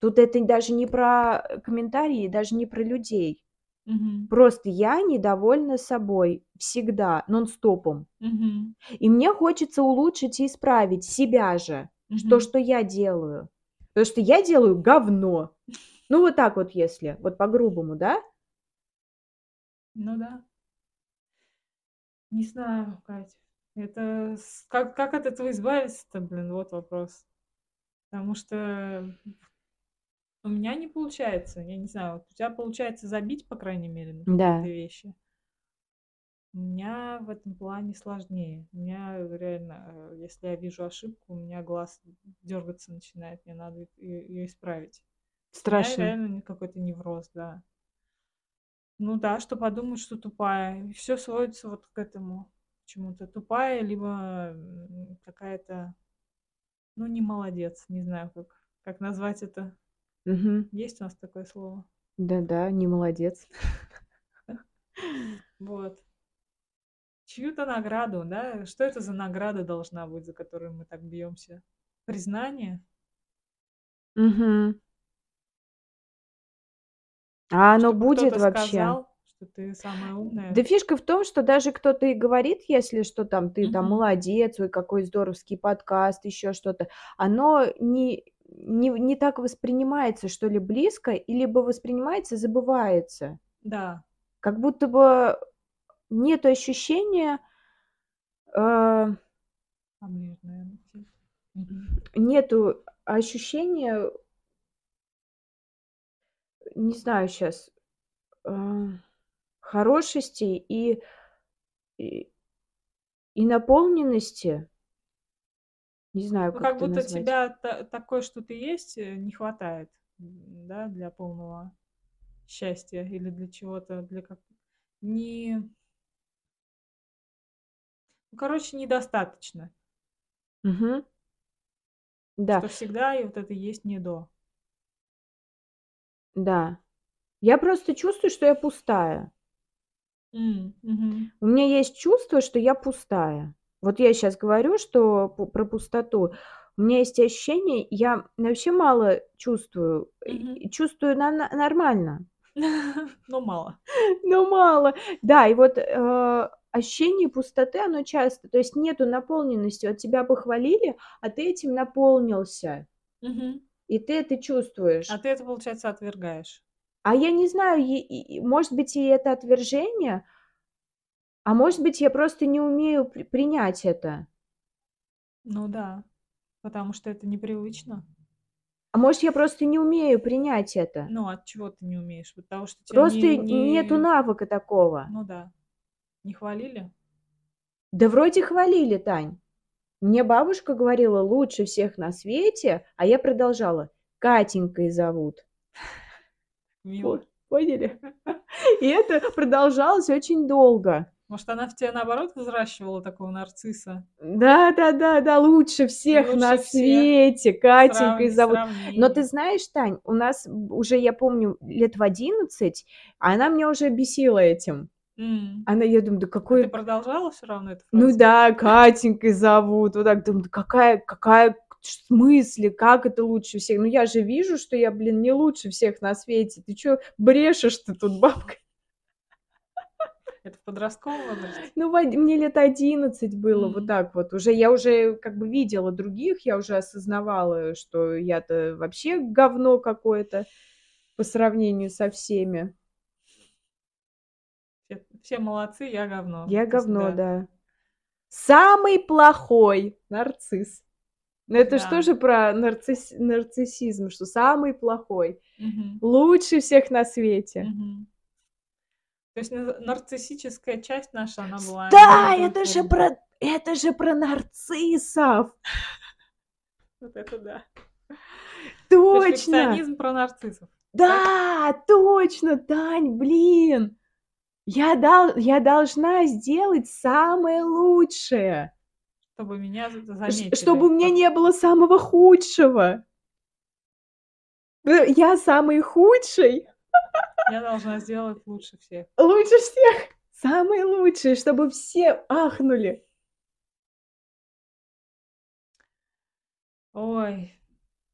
Тут это даже не про комментарии, даже не про людей. Мгм. Просто я недовольна собой всегда, нон-стопом. Мгм. И мне хочется улучшить и исправить себя же, то, Мгм. что я делаю. Потому что я делаю говно. Ну, вот так вот, если, вот по-грубому, да? Ну да. Не знаю, Кать. Это с- как, как от этого избавиться-то, блин, вот вопрос. Потому что у меня не получается. Я не знаю, вот у тебя получается забить, по крайней мере, на Да. какие-то вещи. У меня в этом плане сложнее. У меня реально, э, если я вижу ошибку, у меня глаз дергаться начинает, мне надо ее исправить. У меня Страшно. реально какой-то невроз, да. Ну да, что подумают, что тупая. Все сводится вот к этому чему-то. Тупая, либо м, какая-то, ну, не молодец, не знаю, как, как назвать это. Мгм. Есть у нас такое слово? Да-да, не молодец. *laughs* Вот. Чью-то награду, да? Что это за награда должна быть, за которую мы так бьемся? Признание? Мгм. А оно Чтобы будет вообще? сказал, что ты самая умная? Да фишка в том, что даже кто-то и говорит, если что там, ты там Мгм. молодец, ой, какой здоровский подкаст, еще что-то, оно не, не, не так воспринимается, что ли, близко, и либо воспринимается, забывается. Да. Как будто бы нет ощущения, э. Мгм. нету ощущения, не знаю сейчас, хорошести и, и, и наполненности. Не знаю, Ну, как как будто назвать. тебя та- такой, что ты есть, э, не хватает, да, для полного счастья или для чего-то, для как не, ну, короче, недостаточно, Мгм. Да, что всегда и вот это есть не до. да. Я просто чувствую, что я пустая. Мгм. У меня есть чувство, что я пустая. Вот я сейчас говорю, что про пустоту. У меня есть ощущение, я вообще мало чувствую. и Чувствую на- на- нормально, *laughs* Ну, мало. *laughs* но мало. Да, и вот э, ощущение пустоты, оно часто, то есть нету наполненности. Вот тебя похвалили, а ты этим наполнился. И ты это чувствуешь. А ты это, получается, отвергаешь. А я не знаю, и- и- может быть, и это отвержение, а может быть, я просто не умею при- принять это. Ну да, потому что это непривычно. А может, я просто не умею принять это. Ну, от чего ты не умеешь? Потому что тебя Просто не, не- нету навыка такого. Ну да. Не хвалили? Да вроде хвалили, Тань. Мне бабушка говорила, лучше всех на свете, а я продолжала. Катенькой зовут. Мило. Вот, поняли? *laughs* И это продолжалось очень долго. Может, она в тебя, наоборот, взращивала такого нарцисса? Да, да, да, да, лучше всех Лучше на всех. свете, Катенькой Сравни- зовут. Но сравнение. ты знаешь, Тань, у нас уже, я помню, лет в 11, а она меня уже бесила этим. М. Она, я думаю, да А какой... ты продолжала все равно это Ну да, Катенькой зовут. Вот так думаю, да какая, какая в смысле, как это лучше всех? Ну я же вижу, что я, блин, не лучше всех на свете. Ты чё брешешь ты тут, бабка? Это в подростковом возрасте? Ну, мне лет 11 было, вот Мгм. так вот. Уже я уже как бы видела других, я уже осознавала, что я-то вообще говно какое-то по сравнению со всеми. Все, все молодцы, я говно. Я говно, да. Самый плохой нарцисс. Ну, это Да. что же про нарцисс- нарциссизм, что самый плохой, Мгм. лучше всех на свете. Мгм. То есть на- нарциссическая часть наша, она была... Да, это же про, это же про нарциссов. *laughs* Вот это да. Точно. Перфекционизм про нарциссов. Да, точно, Тань, блин. Я, дал, я должна сделать самое лучшее, Чтобы меня заметили. чтобы у меня не было самого худшего. Э, Я самый худший. *laughs* Я должна сделать лучше всех. Лучше всех! Самый лучший, чтобы все ахнули. Ой,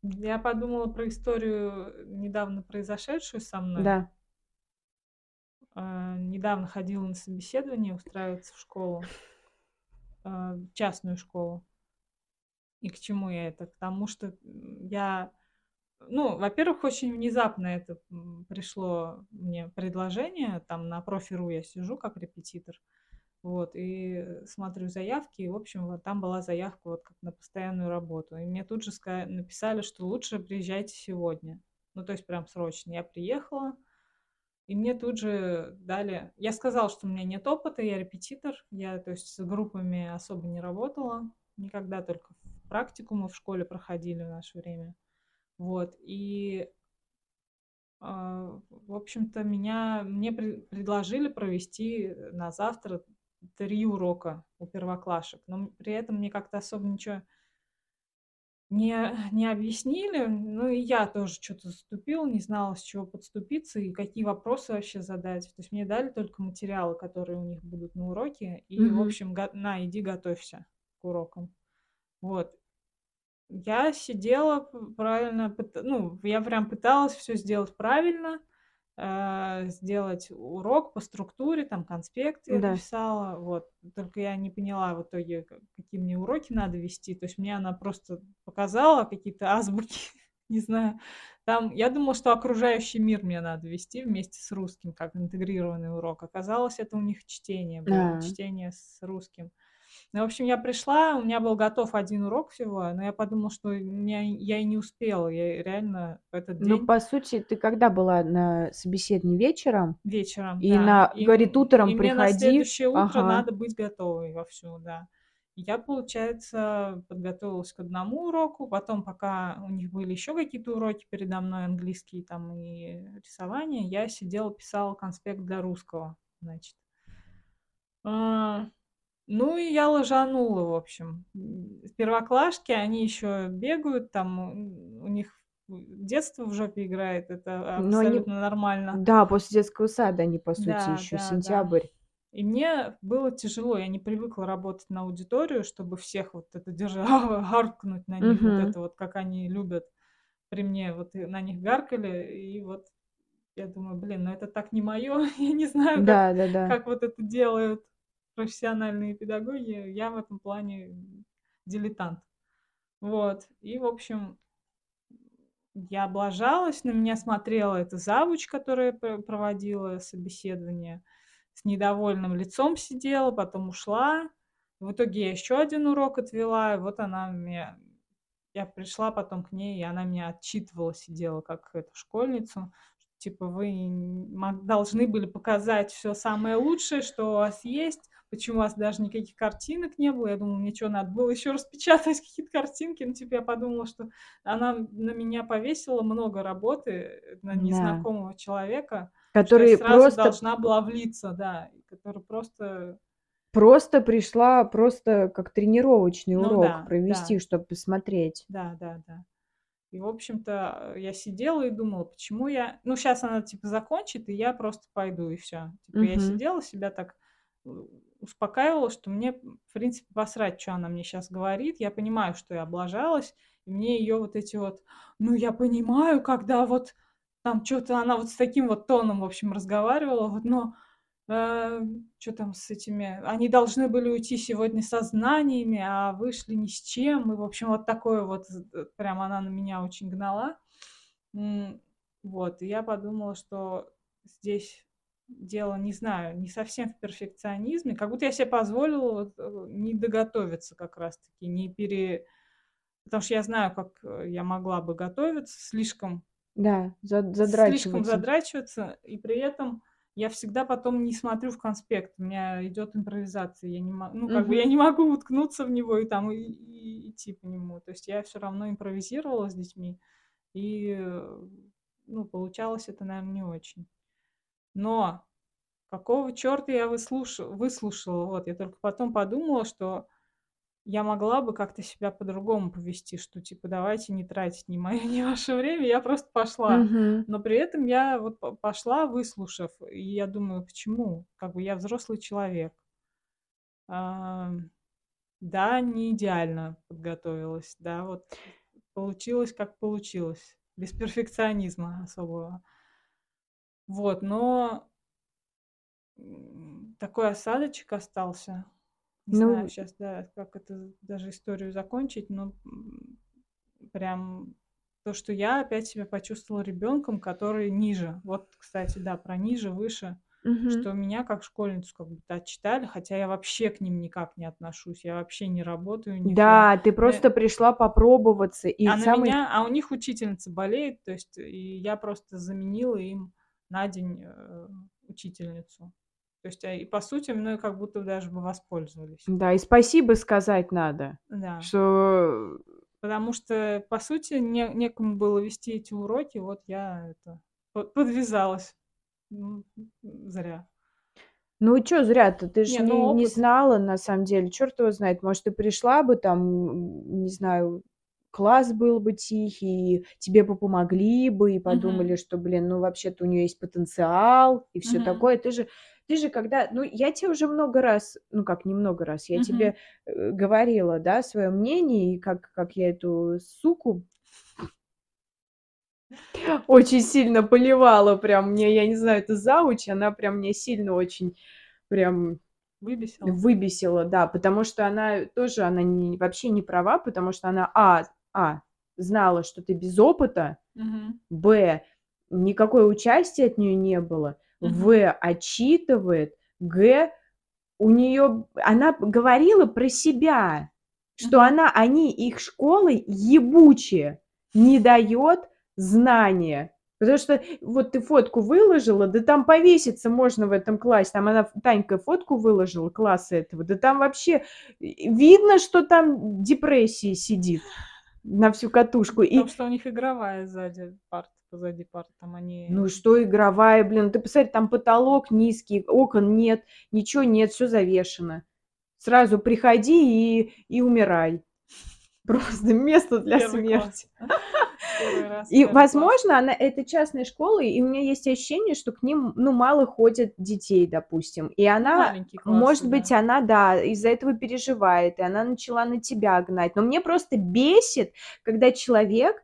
я подумала про историю, недавно произошедшую со мной. Да. А, недавно ходила на собеседование устраиваться в школу, а, частную школу. И к чему я это? К тому, что я, ну, во-первых, очень внезапно это пришло мне предложение, там на профи.ру я сижу как репетитор, вот, и смотрю заявки, и, в общем, вот там была заявка вот как на постоянную работу. И мне тут же написали, что лучше приезжайте сегодня. Ну, то есть прям срочно. Я приехала, и мне тут же дали... Я сказала, что у меня нет опыта, я репетитор, я, то есть, с группами особо не работала никогда, только в практику мы в школе проходили в наше время. Вот, и а, в общем-то, меня, мне предложили провести на завтра три урока у первоклашек, но при этом мне как-то особо ничего не, не объяснили. Ну и я тоже что-то заступила, не знала, с чего подступиться и какие вопросы вообще задать. То есть мне дали только материалы, которые у них будут на уроке, и, в общем, на, иди готовься к урокам. Вот. Я сидела правильно, ну, я прям пыталась все сделать правильно, э, сделать урок по структуре, там конспект я Да. написала, вот. Только я не поняла в итоге, какие мне уроки надо вести. То есть мне она просто показала какие-то азбуки, *laughs* не знаю. Там я думала, что окружающий мир мне надо вести вместе с русским, как интегрированный урок. Оказалось, это у них чтение было, А. чтение с русским. Ну, в общем, я пришла, у меня был готов один урок всего, но я подумала, что меня, я и не успела, я реально в этот Ну, день по сути, ты когда была на собеседовании вечером? вечером, И да. на, И, говорит, утром и мне на приходи. следующее утро Ага. надо быть готовой вовсю, да. Я, получается, подготовилась к одному уроку, потом, пока у них были еще какие-то уроки передо мной, английский там и рисование, я сидела, писала конспект для русского, значит. Ну и я ложанула, в общем. Первоклашки, они еще бегают, там у них детство в жопе играет, это Но они, абсолютно нормально. да, после детского сада они, по сути, Да, еще да, да. сентябрь. И мне было тяжело, я не привыкла работать на аудиторию, чтобы всех вот это держать, *laughs* гаркнуть на них, вот это вот, как они любят при мне, вот на них гаркали, и вот я думаю, блин, ну это так не мое, *laughs* я не знаю, как, Да, да, да. как вот это делают профессиональные педагоги, я в этом плане дилетант. Вот, и, в общем, я облажалась, на меня смотрела эта завуч, которая пр- проводила собеседование, с недовольным лицом сидела, потом ушла. В итоге я еще один урок отвела, и вот она меня... Я пришла потом к ней, и она меня отчитывала, сидела как эту школьницу. Типа вы должны были показать все самое лучшее, что у вас есть, почему у вас даже никаких картинок не было. Я думала, мне что, надо было еще распечатать *laughs* какие-то картинки. Ну, типа я подумала, что она на меня повесила много работы на Да. незнакомого человека, что я сразу просто, должна была влиться, да, который просто, просто пришла просто как тренировочный ну урок да, провести, да, чтобы посмотреть. да, да, да. И, в общем-то, я сидела и думала, почему я... Ну, сейчас она, типа, закончит, и я просто пойду, и все. Типа, я Мгм. сидела, себя так э, успокаивала, что мне, в принципе, посрать, что она мне сейчас говорит. Я понимаю, что я облажалась, и мне ее вот эти вот... Ну, я понимаю, когда вот там что-то она вот с таким вот тоном, в общем, разговаривала, вот, но что там с этими... Они должны были уйти сегодня со знаниями, а вышли ни с чем. И, в общем, вот такое вот, э, прям она на меня очень гнала. Вот, и я подумала, что здесь дело, не знаю, не совсем в перфекционизме, как будто я себе позволила вот, э, не доготовиться как раз-таки, не пере... Потому что я знаю, как э, я могла бы готовиться, слишком Да, за- слишком задрачиваться. задрачиваться, и при этом я всегда потом не смотрю в конспект, у меня идет импровизация, я не могу, ну, как бы я не могу уткнуться в него и там и, и идти по нему, то есть я все равно импровизировала с детьми, и, э, ну, получалось это, наверное, не очень. Но какого черта я выслуш- выслушала, вот, я только потом подумала, что я могла бы как-то себя по-другому повести, что типа давайте не тратить ни мое, *laughs* ни ваше время, я просто пошла. Мгм. Но при этом я вот пошла, выслушав, и я думаю, почему? Как бы я взрослый человек. А, да, не идеально подготовилась, да, вот получилось, как получилось, без перфекционизма особого. Вот, но такой осадочек остался. Не Ну знаю сейчас, да, как это даже историю закончить, но прям то, что я опять себя почувствовала ребенком, который ниже. Вот, кстати, да, про ниже, выше, Мгм. что меня как школьницу как будто отчитали, хотя я вообще к ним никак не отношусь, я вообще не работаю них. Да, ты Мне просто пришла попробоваться, и А самый меня, а у них учительница болеет, то есть и я просто заменила им на день э, учительницу. То есть, а, и по сути, мной как будто даже бы воспользовались. Да, и спасибо сказать надо, Да. что Потому что, по сути, не, некому было вести эти уроки, вот я это подвязалась. Ну, зря. Ну, чё зря-то? Ты Не, же ну не, не опыт. знала, на самом деле. Черт его знает. Может, ты пришла бы там, не знаю, класс был бы тихий, тебе бы помогли бы и подумали, Мгм. что, блин, ну, вообще-то у нее есть потенциал и все Мгм. такое. Ты же, ты же когда... Ну, я тебе уже много раз, ну, как не много раз, я Мгм. тебе э, говорила, да, свое мнение, и как, как я эту суку *laughs* очень сильно поливала прям мне, я не знаю, это зауч, она прям мне сильно очень прям Выбесила. выбесила, да, потому что она тоже, она не, вообще не права, потому что она, а, а, знала, что ты без опыта, Мгм. б, никакое участие от нее не было, Мгм. в, отчитывает, г, у нее, она говорила про себя, что Мгм. она, они, их школы ебучие, не дает знания. Потому что вот ты фотку выложила, да там повеситься можно в этом классе. Там она, Танька, фотку выложила класса этого. Да там вообще видно, что там депрессии сидит на всю катушку. Потому И, что у них игровая сзади парт, позади парт, там они... ну что игровая, блин, ты посмотри, там потолок низкий, окон нет, ничего нет, все завешено. Сразу приходи и, и умирай. Просто место для Первый смерти. *laughs* раз, И, класс. возможно, она это частная школа, и у меня есть ощущение, что к ним, ну, мало ходят детей, допустим. И она, классы, может да. быть, она, да, из-за этого переживает, и она начала на тебя гнать. Но мне просто бесит, когда человек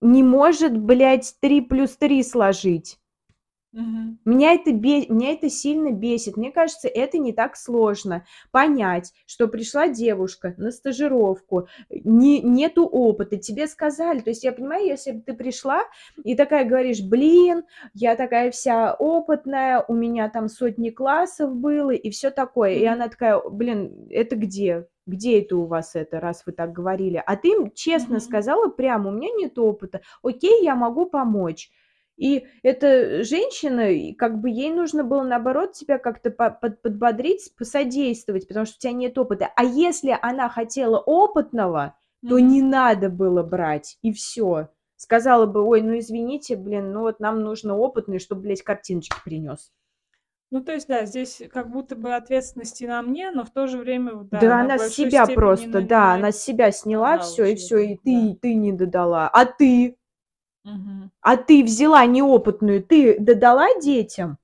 не может, блядь, 3 плюс 3 сложить. Мгм. Меня это, бе... Меня это сильно бесит. Мне кажется, это не так сложно понять, что пришла девушка на стажировку, не... нету опыта, тебе сказали. То есть я понимаю, если бы ты пришла и такая говоришь, блин, я такая вся опытная, у меня там сотни классов было и все такое. И Мгм. она такая, блин, это где? Где это у вас это, раз вы так говорили? А ты им честно Мгм. сказала прямо, у меня нет опыта. Окей, я могу помочь. И эта женщина, как бы ей нужно было, наоборот, тебя как-то по- под- подбодрить, посодействовать, потому что у тебя нет опыта. А если она хотела опытного, то Мгм. не надо было брать, и все. Сказала бы, ой, ну извините, блин, ну вот нам нужно опытный, чтобы, блядь, картиночки принес. Ну, то есть, да, здесь как будто бы ответственности на мне, но в то же время, Да, да, она с себя просто, на- да, на- она с себя сняла все, и все, и ты, да. ты не додала. А ты? А ты взяла неопытную, ты додала детям?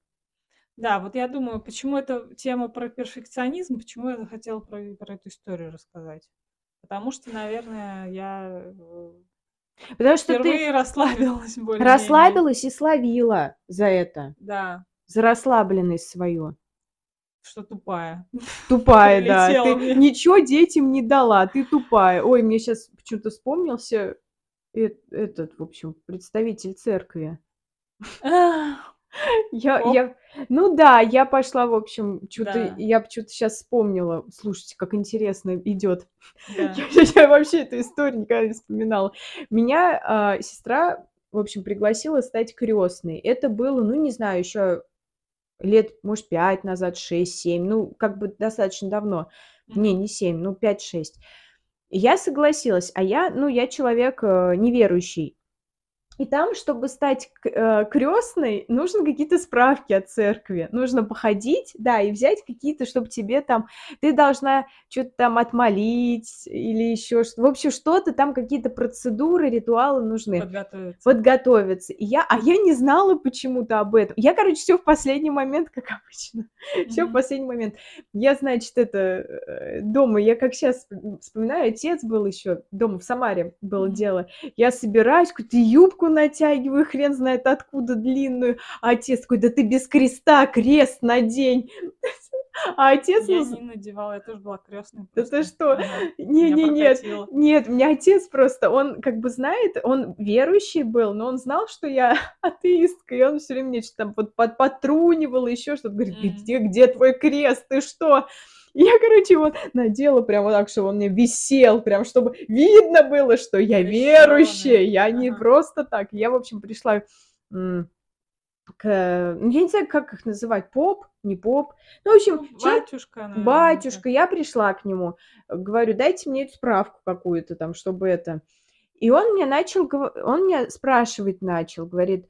Да, вот я думаю, почему эта тема про перфекционизм, почему я захотела про, про эту историю рассказать. Потому что, наверное, я э, Потому что ты впервые расслабилась *laughs* более расслабилась и словила за это, Да, за расслабленность свою. что тупая. *laughs* Тупая, да. Ты мне. ничего детям не дала, ты тупая. Ой, мне сейчас почему-то вспомнился э- этот, в общем, представитель церкви. *laughs* Я, Оп. я, ну да, я пошла, в общем, что-то, Да. я что-то сейчас вспомнила. Слушайте, как интересно идет. *laughs* да. Я, я вообще эту историю никогда не вспоминала. Меня а, сестра, в общем, пригласила стать крестной. Это было, ну, не знаю, еще лет, может, пять назад, шесть, семь, ну, как бы достаточно давно. Не, не семь, ну, пять-шесть. Я согласилась, а я, ну, я человек э, неверующий. И там, чтобы стать э, крестной, нужно какие-то справки от церкви. Нужно походить, да, и взять какие-то, чтобы тебе там... Ты должна что-то там отмолить или еще что-то. В общем, что-то там, какие-то процедуры, ритуалы нужны. Подготовиться. Подготовиться. И я, а я не знала почему-то об этом. Я, короче, все в последний момент, как обычно. *laughs* Все в последний момент. Я, значит, это э, дома, я как сейчас вспоминаю, отец был еще дома в Самаре было дело. Я собираюсь, какую-то юбку натягиваю, хрен знает откуда длинную. А отец такой, да ты без креста крест надень. А отец... Я не надевала, я тоже была крестной. Да ты что? Не, не, нет, нет, у меня отец просто, он как бы знает, он верующий был, но он знал, что я *laughs* атеистка, и он все время мне что-то там вот под, потрунивал, еще что-то, говорит, где, где твой крест, ты что? Я, короче, вот надела прямо так, чтобы он мне висел, прям чтобы видно было, что я верующая, я не просто так. Я, в общем, пришла к... Ну, я не знаю, как их называть, поп, не поп. Ну, в общем, батюшка, наверное, батюшка, я пришла к нему, говорю, дайте мне эту справку какую-то там, чтобы это... И он мне начал, он мне спрашивать начал, говорит,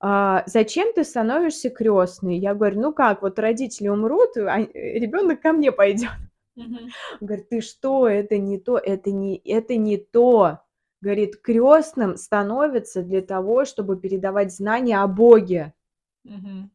а, зачем ты становишься крестной? Я говорю, ну как, вот родители умрут, а ребенок ко мне пойдет. Угу. *laughs* Говорит, ты что, это не то, это не, это не то. Говорит, крестным становится для того, чтобы передавать знания о Боге. Угу.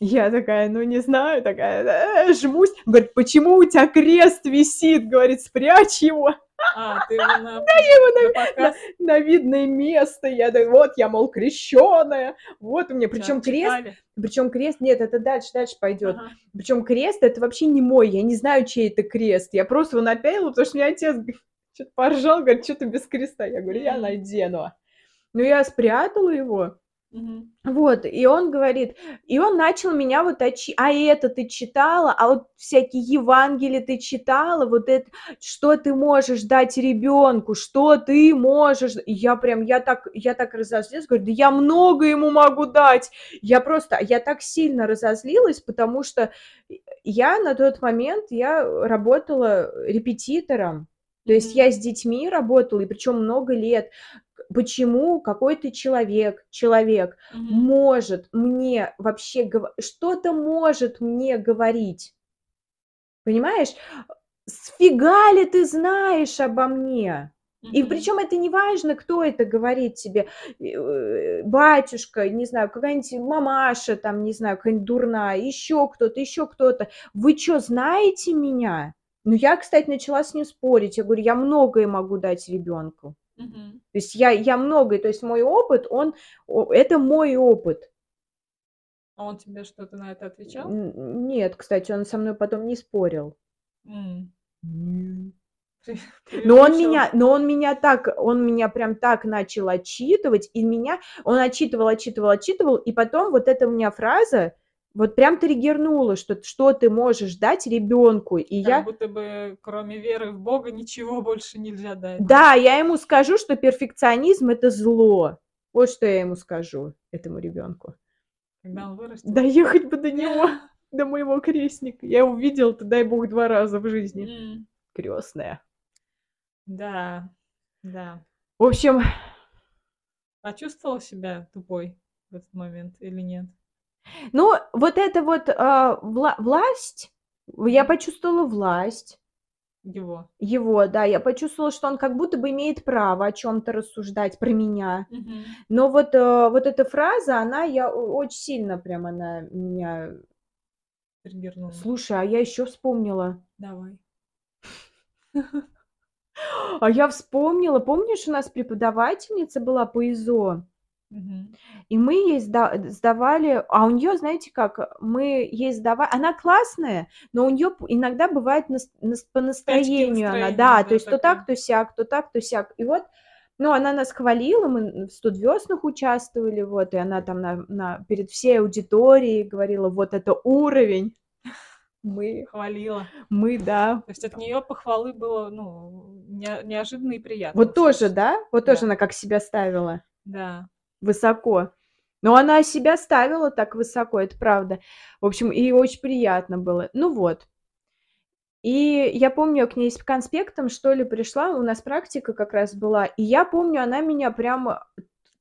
Я такая, ну не знаю, такая, э, жмусь. Говорит, почему у тебя крест висит? Говорит, спрячь его. А, ты его на, *laughs* да, его на, на, на видное место. Я да, вот я, мол, крещеная. Вот у меня. Причем крест. Причем крест, нет, это дальше, дальше пойдет. Ага. Причем крест это вообще не мой. Я не знаю, чей это крест. Я просто его напялила, потому что мне отец *laughs* что-то поржал, говорит, что ты без креста. Я говорю, я надену. Ну, я спрятала его. Мгм. Вот, и он говорит, и он начал меня вот очи а это ты читала, а вот всякие Евангелия ты читала, вот это, что ты можешь дать ребенку, что ты можешь. И я прям, я так, я так разозлилась, говорю, да я много ему могу дать. Я просто, я так сильно разозлилась, потому что я на тот момент, я работала репетитором. То есть я с детьми работала, и причем много лет почему какой-то человек, человек Мгм. может мне вообще что-то может мне говорить. Понимаешь? Сфига ли ты знаешь обо мне? И Мгм. причем это не важно, кто это говорит тебе, э, батюшка, не знаю, какая-нибудь мамаша, там, не знаю, какая-нибудь дурная, еще кто-то, еще кто-то. Вы что, знаете меня? Ну, я, кстати, начала с ним спорить. Я говорю, я многое могу дать ребенку. Мгм. То есть я, я многое, то есть мой опыт, он, это мой опыт. А он тебе что-то на это отвечал? Нет, кстати, он со мной потом не спорил. М. Но он меня, но он меня так, он меня прям так начал отчитывать, и меня, он отчитывал, отчитывал, отчитывал, и потом вот эта у меня фраза, вот прям триггернуло, что что ты можешь дать ребенку, и Как я... будто бы кроме веры в Бога ничего *laughs* больше нельзя дать. Да, я ему скажу, что перфекционизм это зло. Вот что я ему скажу, этому ребенку. Когда он вырастет. Доехать бы до него, *laughs* до моего крестника. Я увидел-то, дай бог, два раза в жизни. Крестная. Да, да. В общем, Почувствовала себя тупой в этот момент или нет? Ну, вот эта вот а, вла- власть, я почувствовала власть Его. его, да, я почувствовала, что он как будто бы имеет право о чем-то рассуждать про меня. Мгм. Но вот, э, вот эта фраза, она, я очень сильно прям она меня... Триггернула. Слушай, а я еще вспомнила. Давай. *laughs* А я вспомнила, помнишь, у нас преподавательница была по ИЗО? Мгм. И мы ей сда- сдавали, а у нее, знаете как, мы ей сдавали, она классная, но у нее иногда бывает нас- нас- по настроению она, настроения, да, да, то есть то так, то сяк, то так, то сяк. И вот, ну, она нас хвалила, мы в студвеснах участвовали, вот, и она там на, на- перед всей аудиторией говорила, вот это уровень. *laughs* Мы, Хвалила. мы, да. То есть от нее похвалы было, ну, не- неожиданно и приятно. Вот тоже, услышать. да? Вот Да. тоже она как себя ставила. Да. Высоко. Но она себя ставила так высоко, это правда. В общем, и очень приятно было. Ну вот. И я помню, к ней с конспектом, что ли, пришла, у нас практика как раз была, и я помню, она меня прямо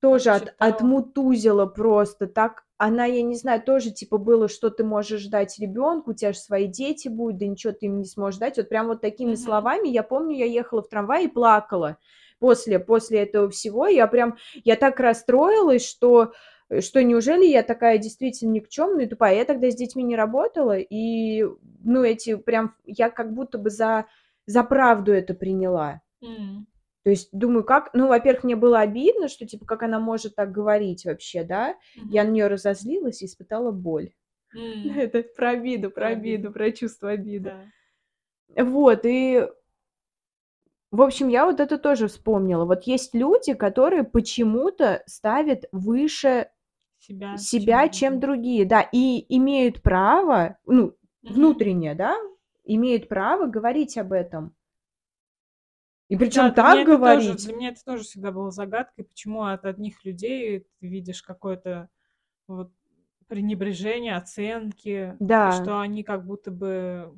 тоже от, Читала. отмутузила просто. Так она, я не знаю, тоже типа было, что ты можешь дать ребенку, у тебя же свои дети будут, да ничего ты им не сможешь дать. Вот прям вот такими Мгм. словами, я помню, я ехала в трамвае и плакала после, после этого всего. Я прям, я так расстроилась, что что неужели я такая действительно никчемная и тупая? Я тогда с детьми не работала, и, ну, эти прям, я как будто бы за, за правду это приняла. М. То есть думаю, как, ну, во-первых, мне было обидно, что, типа, как она может так говорить вообще, да? Я на нее разозлилась и испытала боль. М. *laughs* Это про обиду, про обиду. про чувство обиды. Да. Вот, и, в общем, я вот это тоже вспомнила. Вот есть люди, которые почему-то ставят выше Себя, чем себя, чем другие. другие, да, и имеют право, ну, Мгм. внутренне, да, имеют право говорить об этом. И Да, причем меня так это тоже, говорить. для меня это тоже всегда было загадкой, почему от одних людей ты видишь какое-то вот пренебрежение, оценки, Да. что они как будто бы,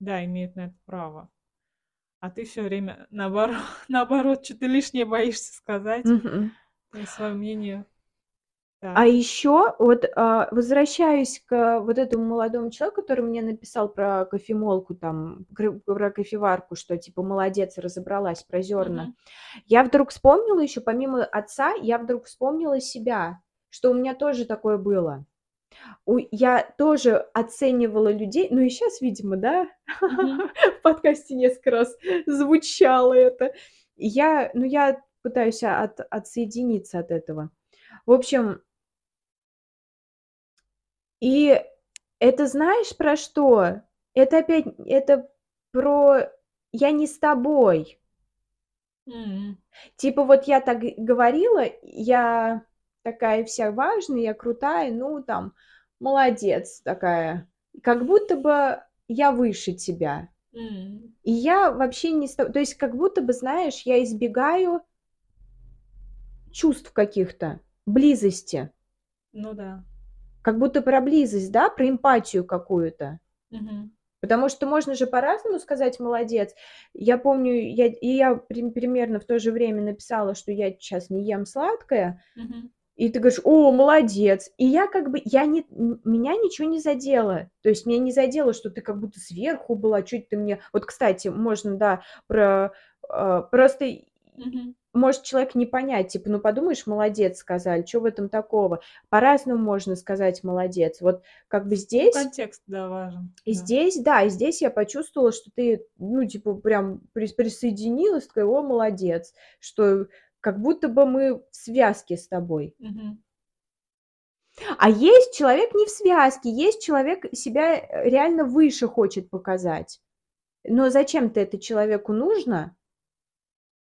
да, имеют на это право. А ты все время наоборот, *laughs* наоборот, что-то лишнее боишься сказать, Мгм. свое мнение. А Так. еще вот а, возвращаюсь к вот этому молодому человеку, который мне написал про кофемолку, там, про кофеварку, что типа молодец, разобралась про зерна. Мгм. Я вдруг вспомнила еще, помимо отца, я вдруг вспомнила себя, что у меня тоже такое было. Я тоже оценивала людей, ну и сейчас, видимо, да, Мгм. *laughs* в подкасте несколько раз звучало это. Я, ну я пытаюсь от, отсоединиться от этого. В общем, и это знаешь про что? Это опять, это про я не с тобой. М. Типа вот я так говорила, я такая вся важная, я крутая, ну там, молодец такая. Как будто бы я выше тебя. И я вообще не... То есть как будто бы, знаешь, я избегаю чувств каких-то, близости. Ну да. Как будто про близость, да, про эмпатию какую-то. Мгм. Потому что можно же по-разному сказать молодец. Я помню, я, и я при- примерно в то же время написала, что я сейчас не ем сладкое, Мгм. И ты говоришь, о, молодец. И я как бы, я не, меня ничего не задело. То есть меня не задело, что ты как будто сверху была, чуть ты мне... Вот, кстати, можно, да, про... э, просто Мгм. может человек не понять, типа, ну подумаешь, молодец сказали, что в этом такого? По-разному можно сказать молодец. Вот как бы Ну, здесь... контекст, да, важен. И Да. здесь, да, и здесь я почувствовала, что ты, ну, типа, прям прис- присоединилась, такая, о, молодец, что как будто бы мы в связке с тобой. Мгм. А есть человек не в связке, есть человек себя э, реально выше хочет показать. Но зачем-то это человеку нужно?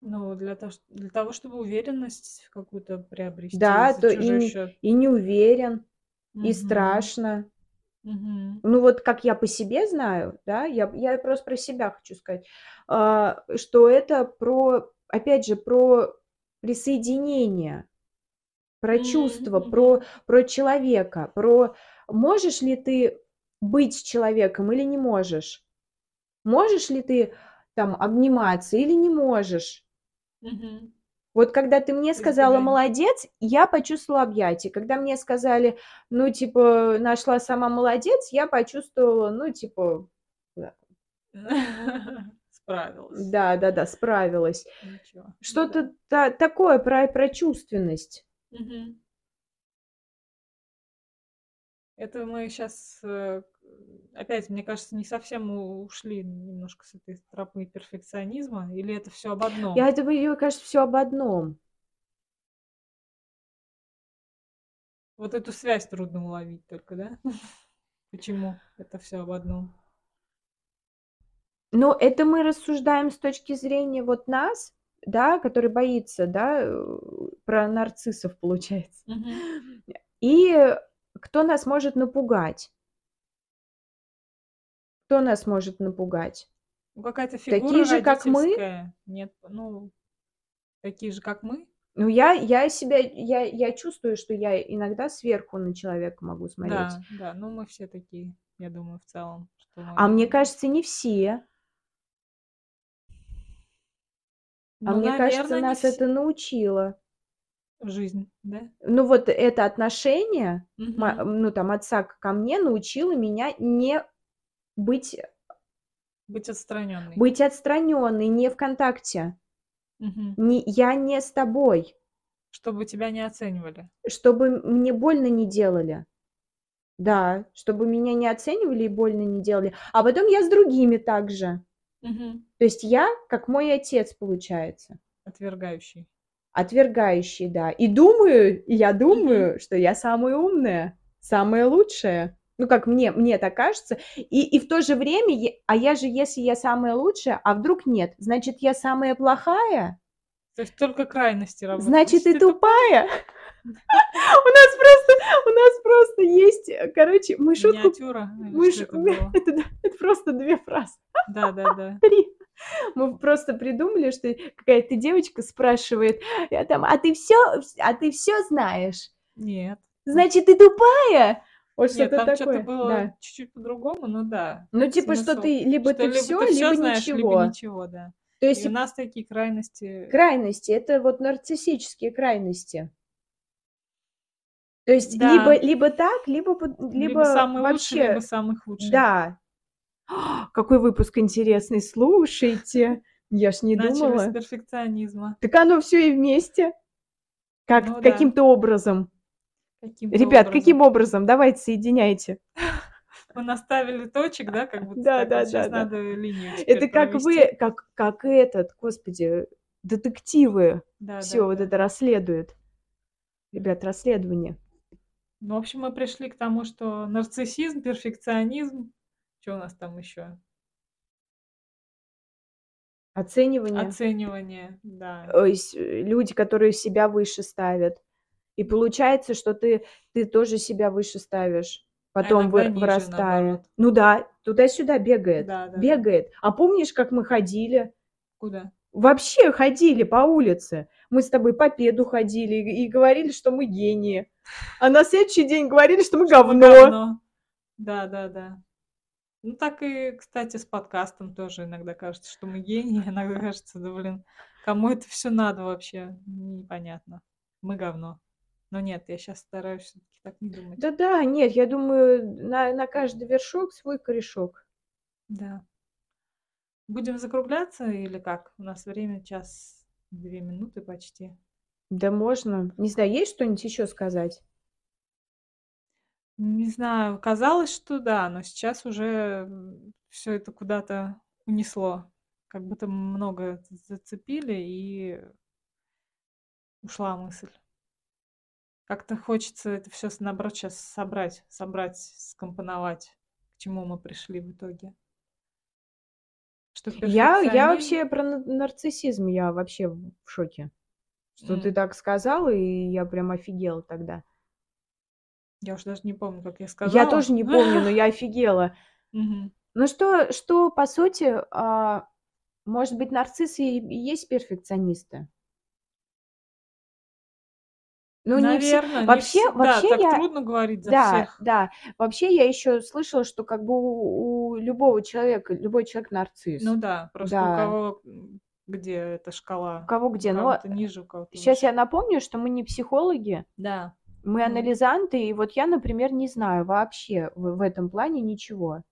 Ну, для того, для того, чтобы уверенность какую-то приобрести Да, то и, счет. и не уверен, и Мгм. страшно. Мгм. Ну вот как я по себе знаю, да, я, я просто про себя хочу сказать, а, что это про, опять же, про присоединение, про чувство, про, про человека, про можешь ли ты быть человеком или не можешь, можешь ли ты там обниматься или не можешь. Вот когда ты мне сказала молодец, я почувствовала объятие. Когда мне сказали, ну, типа, нашла сама молодец, я почувствовала, ну, типа, *laughs* Справилась. да, да, да, справилась. Ничего. Да. Что-то та- такое про, про чувственность. Мгм. Это мы сейчас опять, мне кажется, не совсем ушли немножко с этой тропы перфекционизма, или это все об одном? Я мне кажется, все об одном. Вот эту связь трудно уловить только, да? *laughs* Почему это все об одном? Но это мы рассуждаем с точки зрения вот нас, да, который боится, да, э, про нарциссов, получается. Мгм. И кто нас может напугать? Кто нас может напугать? Ну, какая-то фигура Такие же, как мы? Нет, ну, такие же, как мы? Ну, я, я себя, я, я чувствую, что я иногда сверху на человека могу смотреть. Да, да, ну мы все такие, я думаю, в целом. Что А мне мы... кажется, не все. А Ну, мне кажется, наверное, не нас все. это научило. Жизнь, да? Ну, вот это отношение, Мгм. ну, там, отца ко мне научило меня не быть Быть отстраненной. быть отстраненной, не в контакте. Мгм. Не я не с тобой. Чтобы тебя не оценивали. Чтобы мне больно не делали. Да, чтобы меня не оценивали и больно не делали. А потом я с другими также. Мгм. То есть я как мой отец, получается. Отвергающий. Отвергающий, да. И думаю, и я думаю, что я самая умная, самая лучшая. Ну, как мне мне так кажется. И и в то же время а я же, если я самая лучшая, а вдруг нет, значит, я самая плохая? То есть только крайности работают. Значит, *laughs* ты ты тупая? У нас просто у нас просто есть, короче, мы шутку Миниатюра мы что ш это *laughs* это да, это просто 2 фразы. Да-да-да. 3. *laughs* Мы просто придумали, что какая-то девочка спрашивает, я там: "А ты всё а ты всё знаешь? Нет. Значит, ты тупая?" Вот что-то такое. было Да. чуть-чуть по-другому, но да. Ну, типа, что Смысл, ты либо что ты либо всё, ты либо знаешь, либо ничего. ничего, да. То И есть у и нас такие крайности крайности- это вот нарциссические крайности. То есть либо Да. либо так, либо Либо либо самый лучший, либо вообще самый худший. Да. *gasps* Какой выпуск интересный, слушайте. Я ж не Начали с думала. перфекционизма. Так оно всё и вместе. Как Ну да. каким-то образом. Каким-то Ребят, образом. каким образом? Давайте, соединяйте. *laughs* Мы наставили точек, да, как будто Да так да вот да да. надо линию Это как провести. вы, как как этот, господи, детективы всё вот Да-да-да. это расследуют. Ребят, расследование. Ну, в общем, мы пришли к тому, что нарциссизм, перфекционизм. Чё у нас там ещё? Оценивание. Оценивание, да. То есть, э, люди, которые себя выше ставят. И получается, что ты ты тоже себя выше ставишь, А потом вы ниже, вырастая. наоборот. Ну да, туда-сюда бегает, Да-да-да. бегает. А помнишь, как мы ходили? Куда? Вообще ходили по улице. Мы с тобой по педу ходили и говорили, что мы гении. А на следующий день говорили, что мы Что мы говно. говно. Да-да-да. Ну, так и, кстати, с подкастом тоже иногда кажется, что мы гении, *laughs* иногда кажется: "Да, блин, кому это всё надо вообще? Непонятно. Мы говно". Но нет, я щас стараюсь всё-таки так не думать. Да-да, нет, я думаю, на на каждый вершок свой корешок. Да. Будем закругляться или как? У нас время час 2 минуты почти. Да можно. Не знаю, есть что-нибудь ещё сказать? Не знаю, казалось, что да, но сейчас уже, м, всё это куда-то унесло. Как будто много зацепили, и ушла мысль. Как-то хочется это всё с наоборот щас собрать собрать, скомпоновать, к чему мы пришли в итоге. Что Я я вообще про на нарциссизм, я вообще в шоке, что ты М. так сказала, и я прям офигела тогда. Я уже даже не помню, как я Я сказала. тоже не помню, но я офигела. *laughs* Ну что что, по сути, а, может быть, нарциссы и есть перфекционисты? Ну, не все. Наверно, не Вообще да, вообще так я трудно говорить за Да, всех. да. Вообще я ещё слышала, что как бы у у любого человека любой человек нарцисс. Ну да, просто у Да. кого, м, где эта У шкала. кого У где. Но кого-то ниже, у кого-то щас выше. я напомню, что мы не психологи, Да. мы Ну анализанты, и вот я, например, не знаю вообще в в этом плане ничего.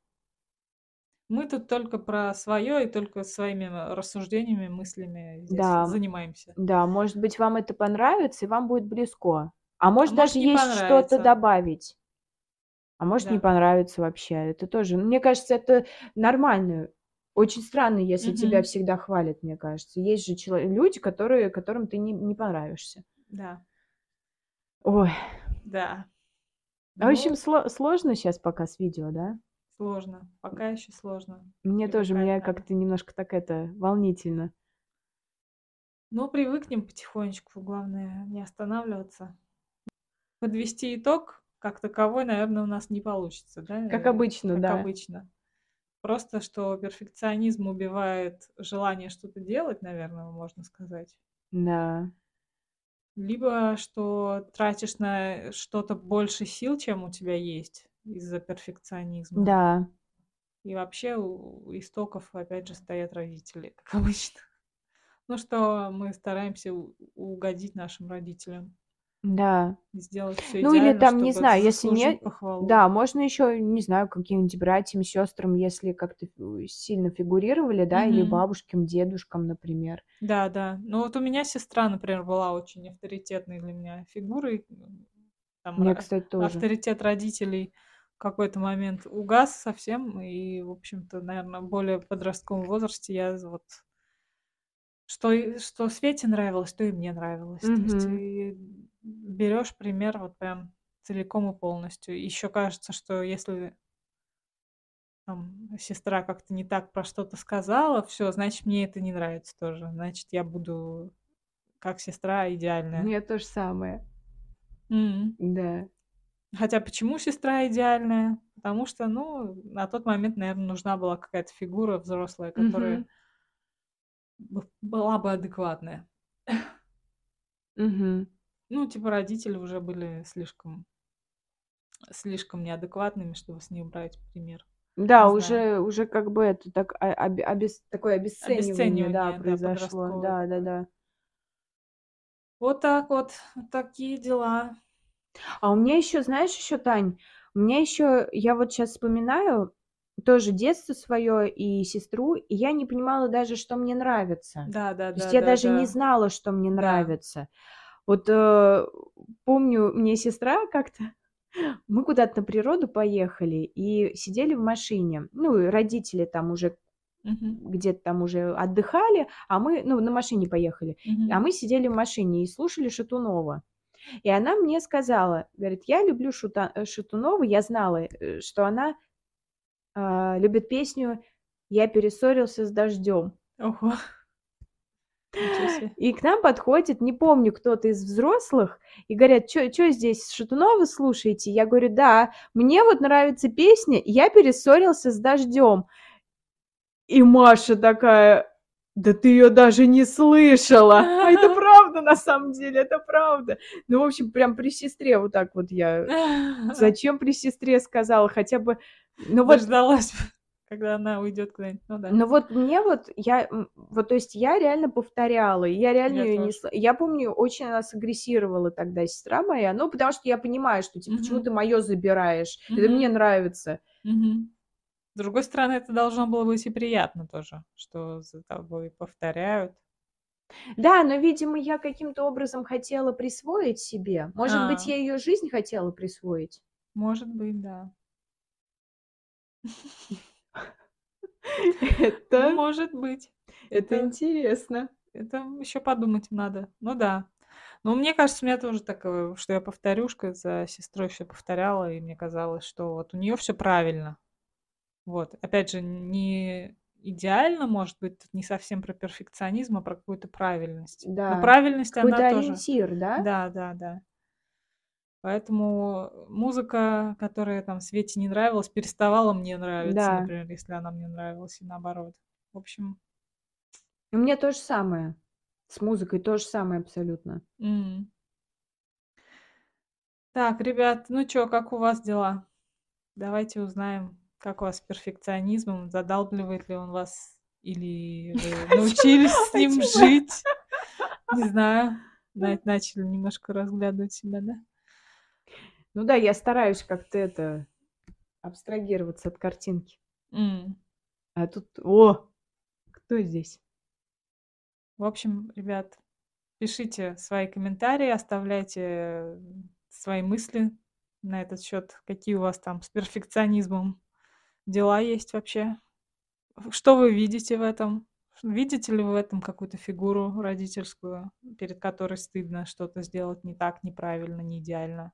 Мы тут только про своё и только своими, м, рассуждениями, мыслями здесь Да, занимаемся. да, может быть, вам это понравится и вам будет близко. А может, А даже не есть что-то добавить. А может, не Да. понравится вообще. Это тоже, ну, мне кажется, это нормально. Очень странно, если тебя Мгм. всегда хвалят, мне кажется. Есть же чело люди, которые которым ты не не понравишься. Да. Ой. Да. В общем, Ну сло сложно щас пока с видео, да? Сложно. Пока ещё сложно. Мне тоже, Привыкать мне надо. как-то немножко так это волнительно. Ну, привыкнем потихонечку, главное не останавливаться. Подвести итог как таковой, наверно, у нас не получится, да, Как э, обычно, как да. обычно. Просто, что перфекционизм убивает желание что-то делать, наверно, можно сказать. Да. Либо что тратишь на что-то больше сил, чем у тебя есть из-за перфекционизма. Да. И вообще у истоков опять же стоят родители, как обычно. Ну, что мы стараемся угодить нашим родителям. Да. Сделать все Ну или там, не знаю, если нет, похвалу. да, можно еще, не знаю, каким-нибудь братьям, сестрам, если как-то сильно фигурировали, да, или Мгм. бабушкам, дедушкам, например. Да, да. Ну вот у меня сестра, например, была очень авторитетной для меня фигурой. Там Мне, ра- кстати, тоже. авторитет родителей в какой-то момент угас совсем, и, в общем-то, наверное, в более подростковом возрасте я вот что, что Свете нравилось, то и мне нравилось. То есть и берешь пример вот прям целиком и полностью. Еще кажется, что если там сестра как-то не так про что-то сказала, все, значит, мне это не нравится тоже. Значит, я буду как сестра идеальная. Мне то же самое. М. Да. Хотя почему сестра идеальная? Потому что, ну, на тот момент, наверное, нужна была какая-то фигура взрослая, которая б- была бы адекватная. Мгм. Ну, типа родители уже были слишком, слишком неадекватными, чтобы с них брать пример. Да, Не знаю. уже, уже как бы это так, а- оби- обес- такое обесценивание, да, Обесценивание, да, произошло. Да, да, такое. да. Вот так вот, такие дела. А у меня еще, знаешь, еще, Тань, у меня еще, я вот сейчас вспоминаю тоже детство свое и сестру, и я не понимала даже, что мне нравится. Да, да, То есть да, я да, даже не да. знала, что мне Да. нравится. Вот э, помню, мне сестра как-то, мы куда-то на природу поехали и сидели в машине. Ну, и родители там уже Мгм, где-то там уже отдыхали, а мы, ну, на машине поехали. А мгм. мы сидели в машине и слушали Шатунова. И она мне сказала, говорит, я люблю Шута- э, Шатунову, я знала, э, что она а, любит песню «Я перессорился с дождем». Ого. И к нам подходит, не помню, кто-то из взрослых, и говорят, что здесь Шатунова слушаете? Я говорю, да, мне вот нравится песня «Я перессорился с дождем». И Маша такая, да ты ее даже не слышала. *laughs* А это правда, на самом деле, это правда. Ну, в общем, прям при сестре вот так вот я... *laughs* Зачем при сестре сказала? Хотя бы... Ну вот Дождалась, когда она уйдет куда-нибудь. Ну да. Ну вот мне вот, я, вот, то есть я реально повторяла, я реально Я её не... Я помню, очень она сагрессировала тогда, сестра моя, ну, потому что я понимаю, что, типа, почему Мгм. ты мое забираешь, это мне нравится. Мгм. С другой стороны, это должно было быть и приятно тоже, что за тобой повторяют. Да, но, видимо, я каким-то образом хотела присвоить себе. Может быть, А. я ее жизнь хотела присвоить. Может быть, да. *laughs* Ну, *laughs* Это, может быть. это Это, интересно. это еще подумать надо. Ну да. Но мне кажется, у меня тоже такое, что я повторюшка за сестрой все повторяла, и мне казалось, что вот у нее все правильно. Вот. Опять же, не идеально, может быть, тут не совсем про перфекционизм, а про какую-то правильность. Но Да. правильность Какой-то она тоже. ориентир, да? Да, да, да. Поэтому музыка, которая там Свете не нравилась, переставала мне нравиться, Да. например, если она мне нравилась, и наоборот. В общем, У меня то же самое. С музыкой то же самое абсолютно. м. Так, ребят, ну чё, как у вас дела? Давайте узнаем, как у вас с перфекционизмом, задалбливает ли он вас, или вы *laughs* научились с ним жить. Не знаю. *laughs* На- Начали немножко разглядывать себя, да? Ну да, я стараюсь как-то это абстрагироваться от картинки. М. А тут, о, кто здесь? В общем, ребят, пишите свои комментарии, оставляйте свои мысли на этот счет, какие у вас там с перфекционизмом дела есть вообще. Что вы видите в этом? Видите ли вы в этом какую-то фигуру родительскую, перед которой стыдно что-то сделать не так, неправильно, не идеально?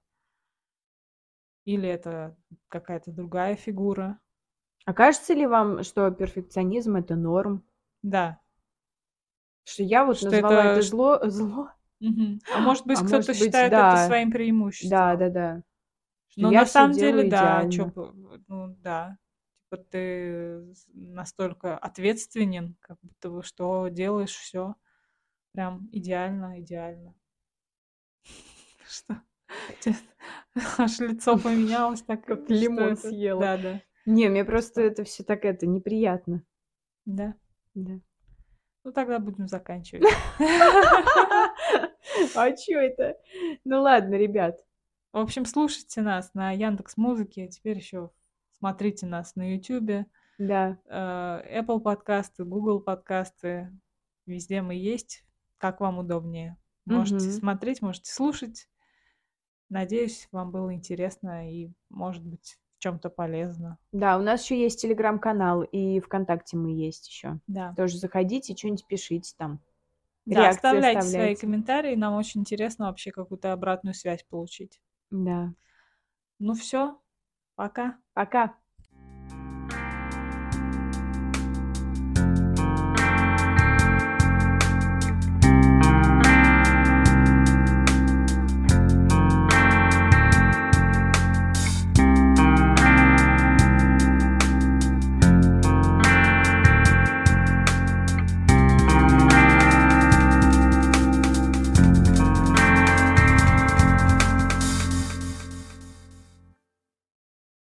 Или это какая-то другая фигура? А кажется ли вам, что перфекционизм это норм? Да. Что я вот Что назвала это это зло, зло? Мгм. А *gasps* может быть, А кто-то быть, считает это да, своим да, преимуществом? да, да. Что Но на самом деле, делаю да, чё, идеально. ну да, типа ты настолько ответственен, как будто бы что делаешь все прям идеально, идеально. *laughs* Что? *laughs* Аж лицо поменялось так, Как лимон съела. Да, да, Не, мне просто это все так это неприятно. Да. Да. Ну, тогда будем заканчивать. *laughs* *laughs* А чё это? Ну ладно, ребят. В общем, слушайте нас на Яндекс Музыке, теперь еще смотрите нас на Ютубе, Да. э, Apple подкасты, Google подкасты. Везде мы есть, как вам удобнее. Можете смотреть, можете слушать. Надеюсь, вам было интересно и, может быть, в чем-то полезно. Да, у нас еще есть телеграм-канал, и ВКонтакте мы есть еще. Да. Тоже заходите, что-нибудь пишите там. Да, Реакции оставляйте свои оставляйте. комментарии. Нам очень интересно вообще какую-то обратную связь получить. Да. Ну все, пока. Пока.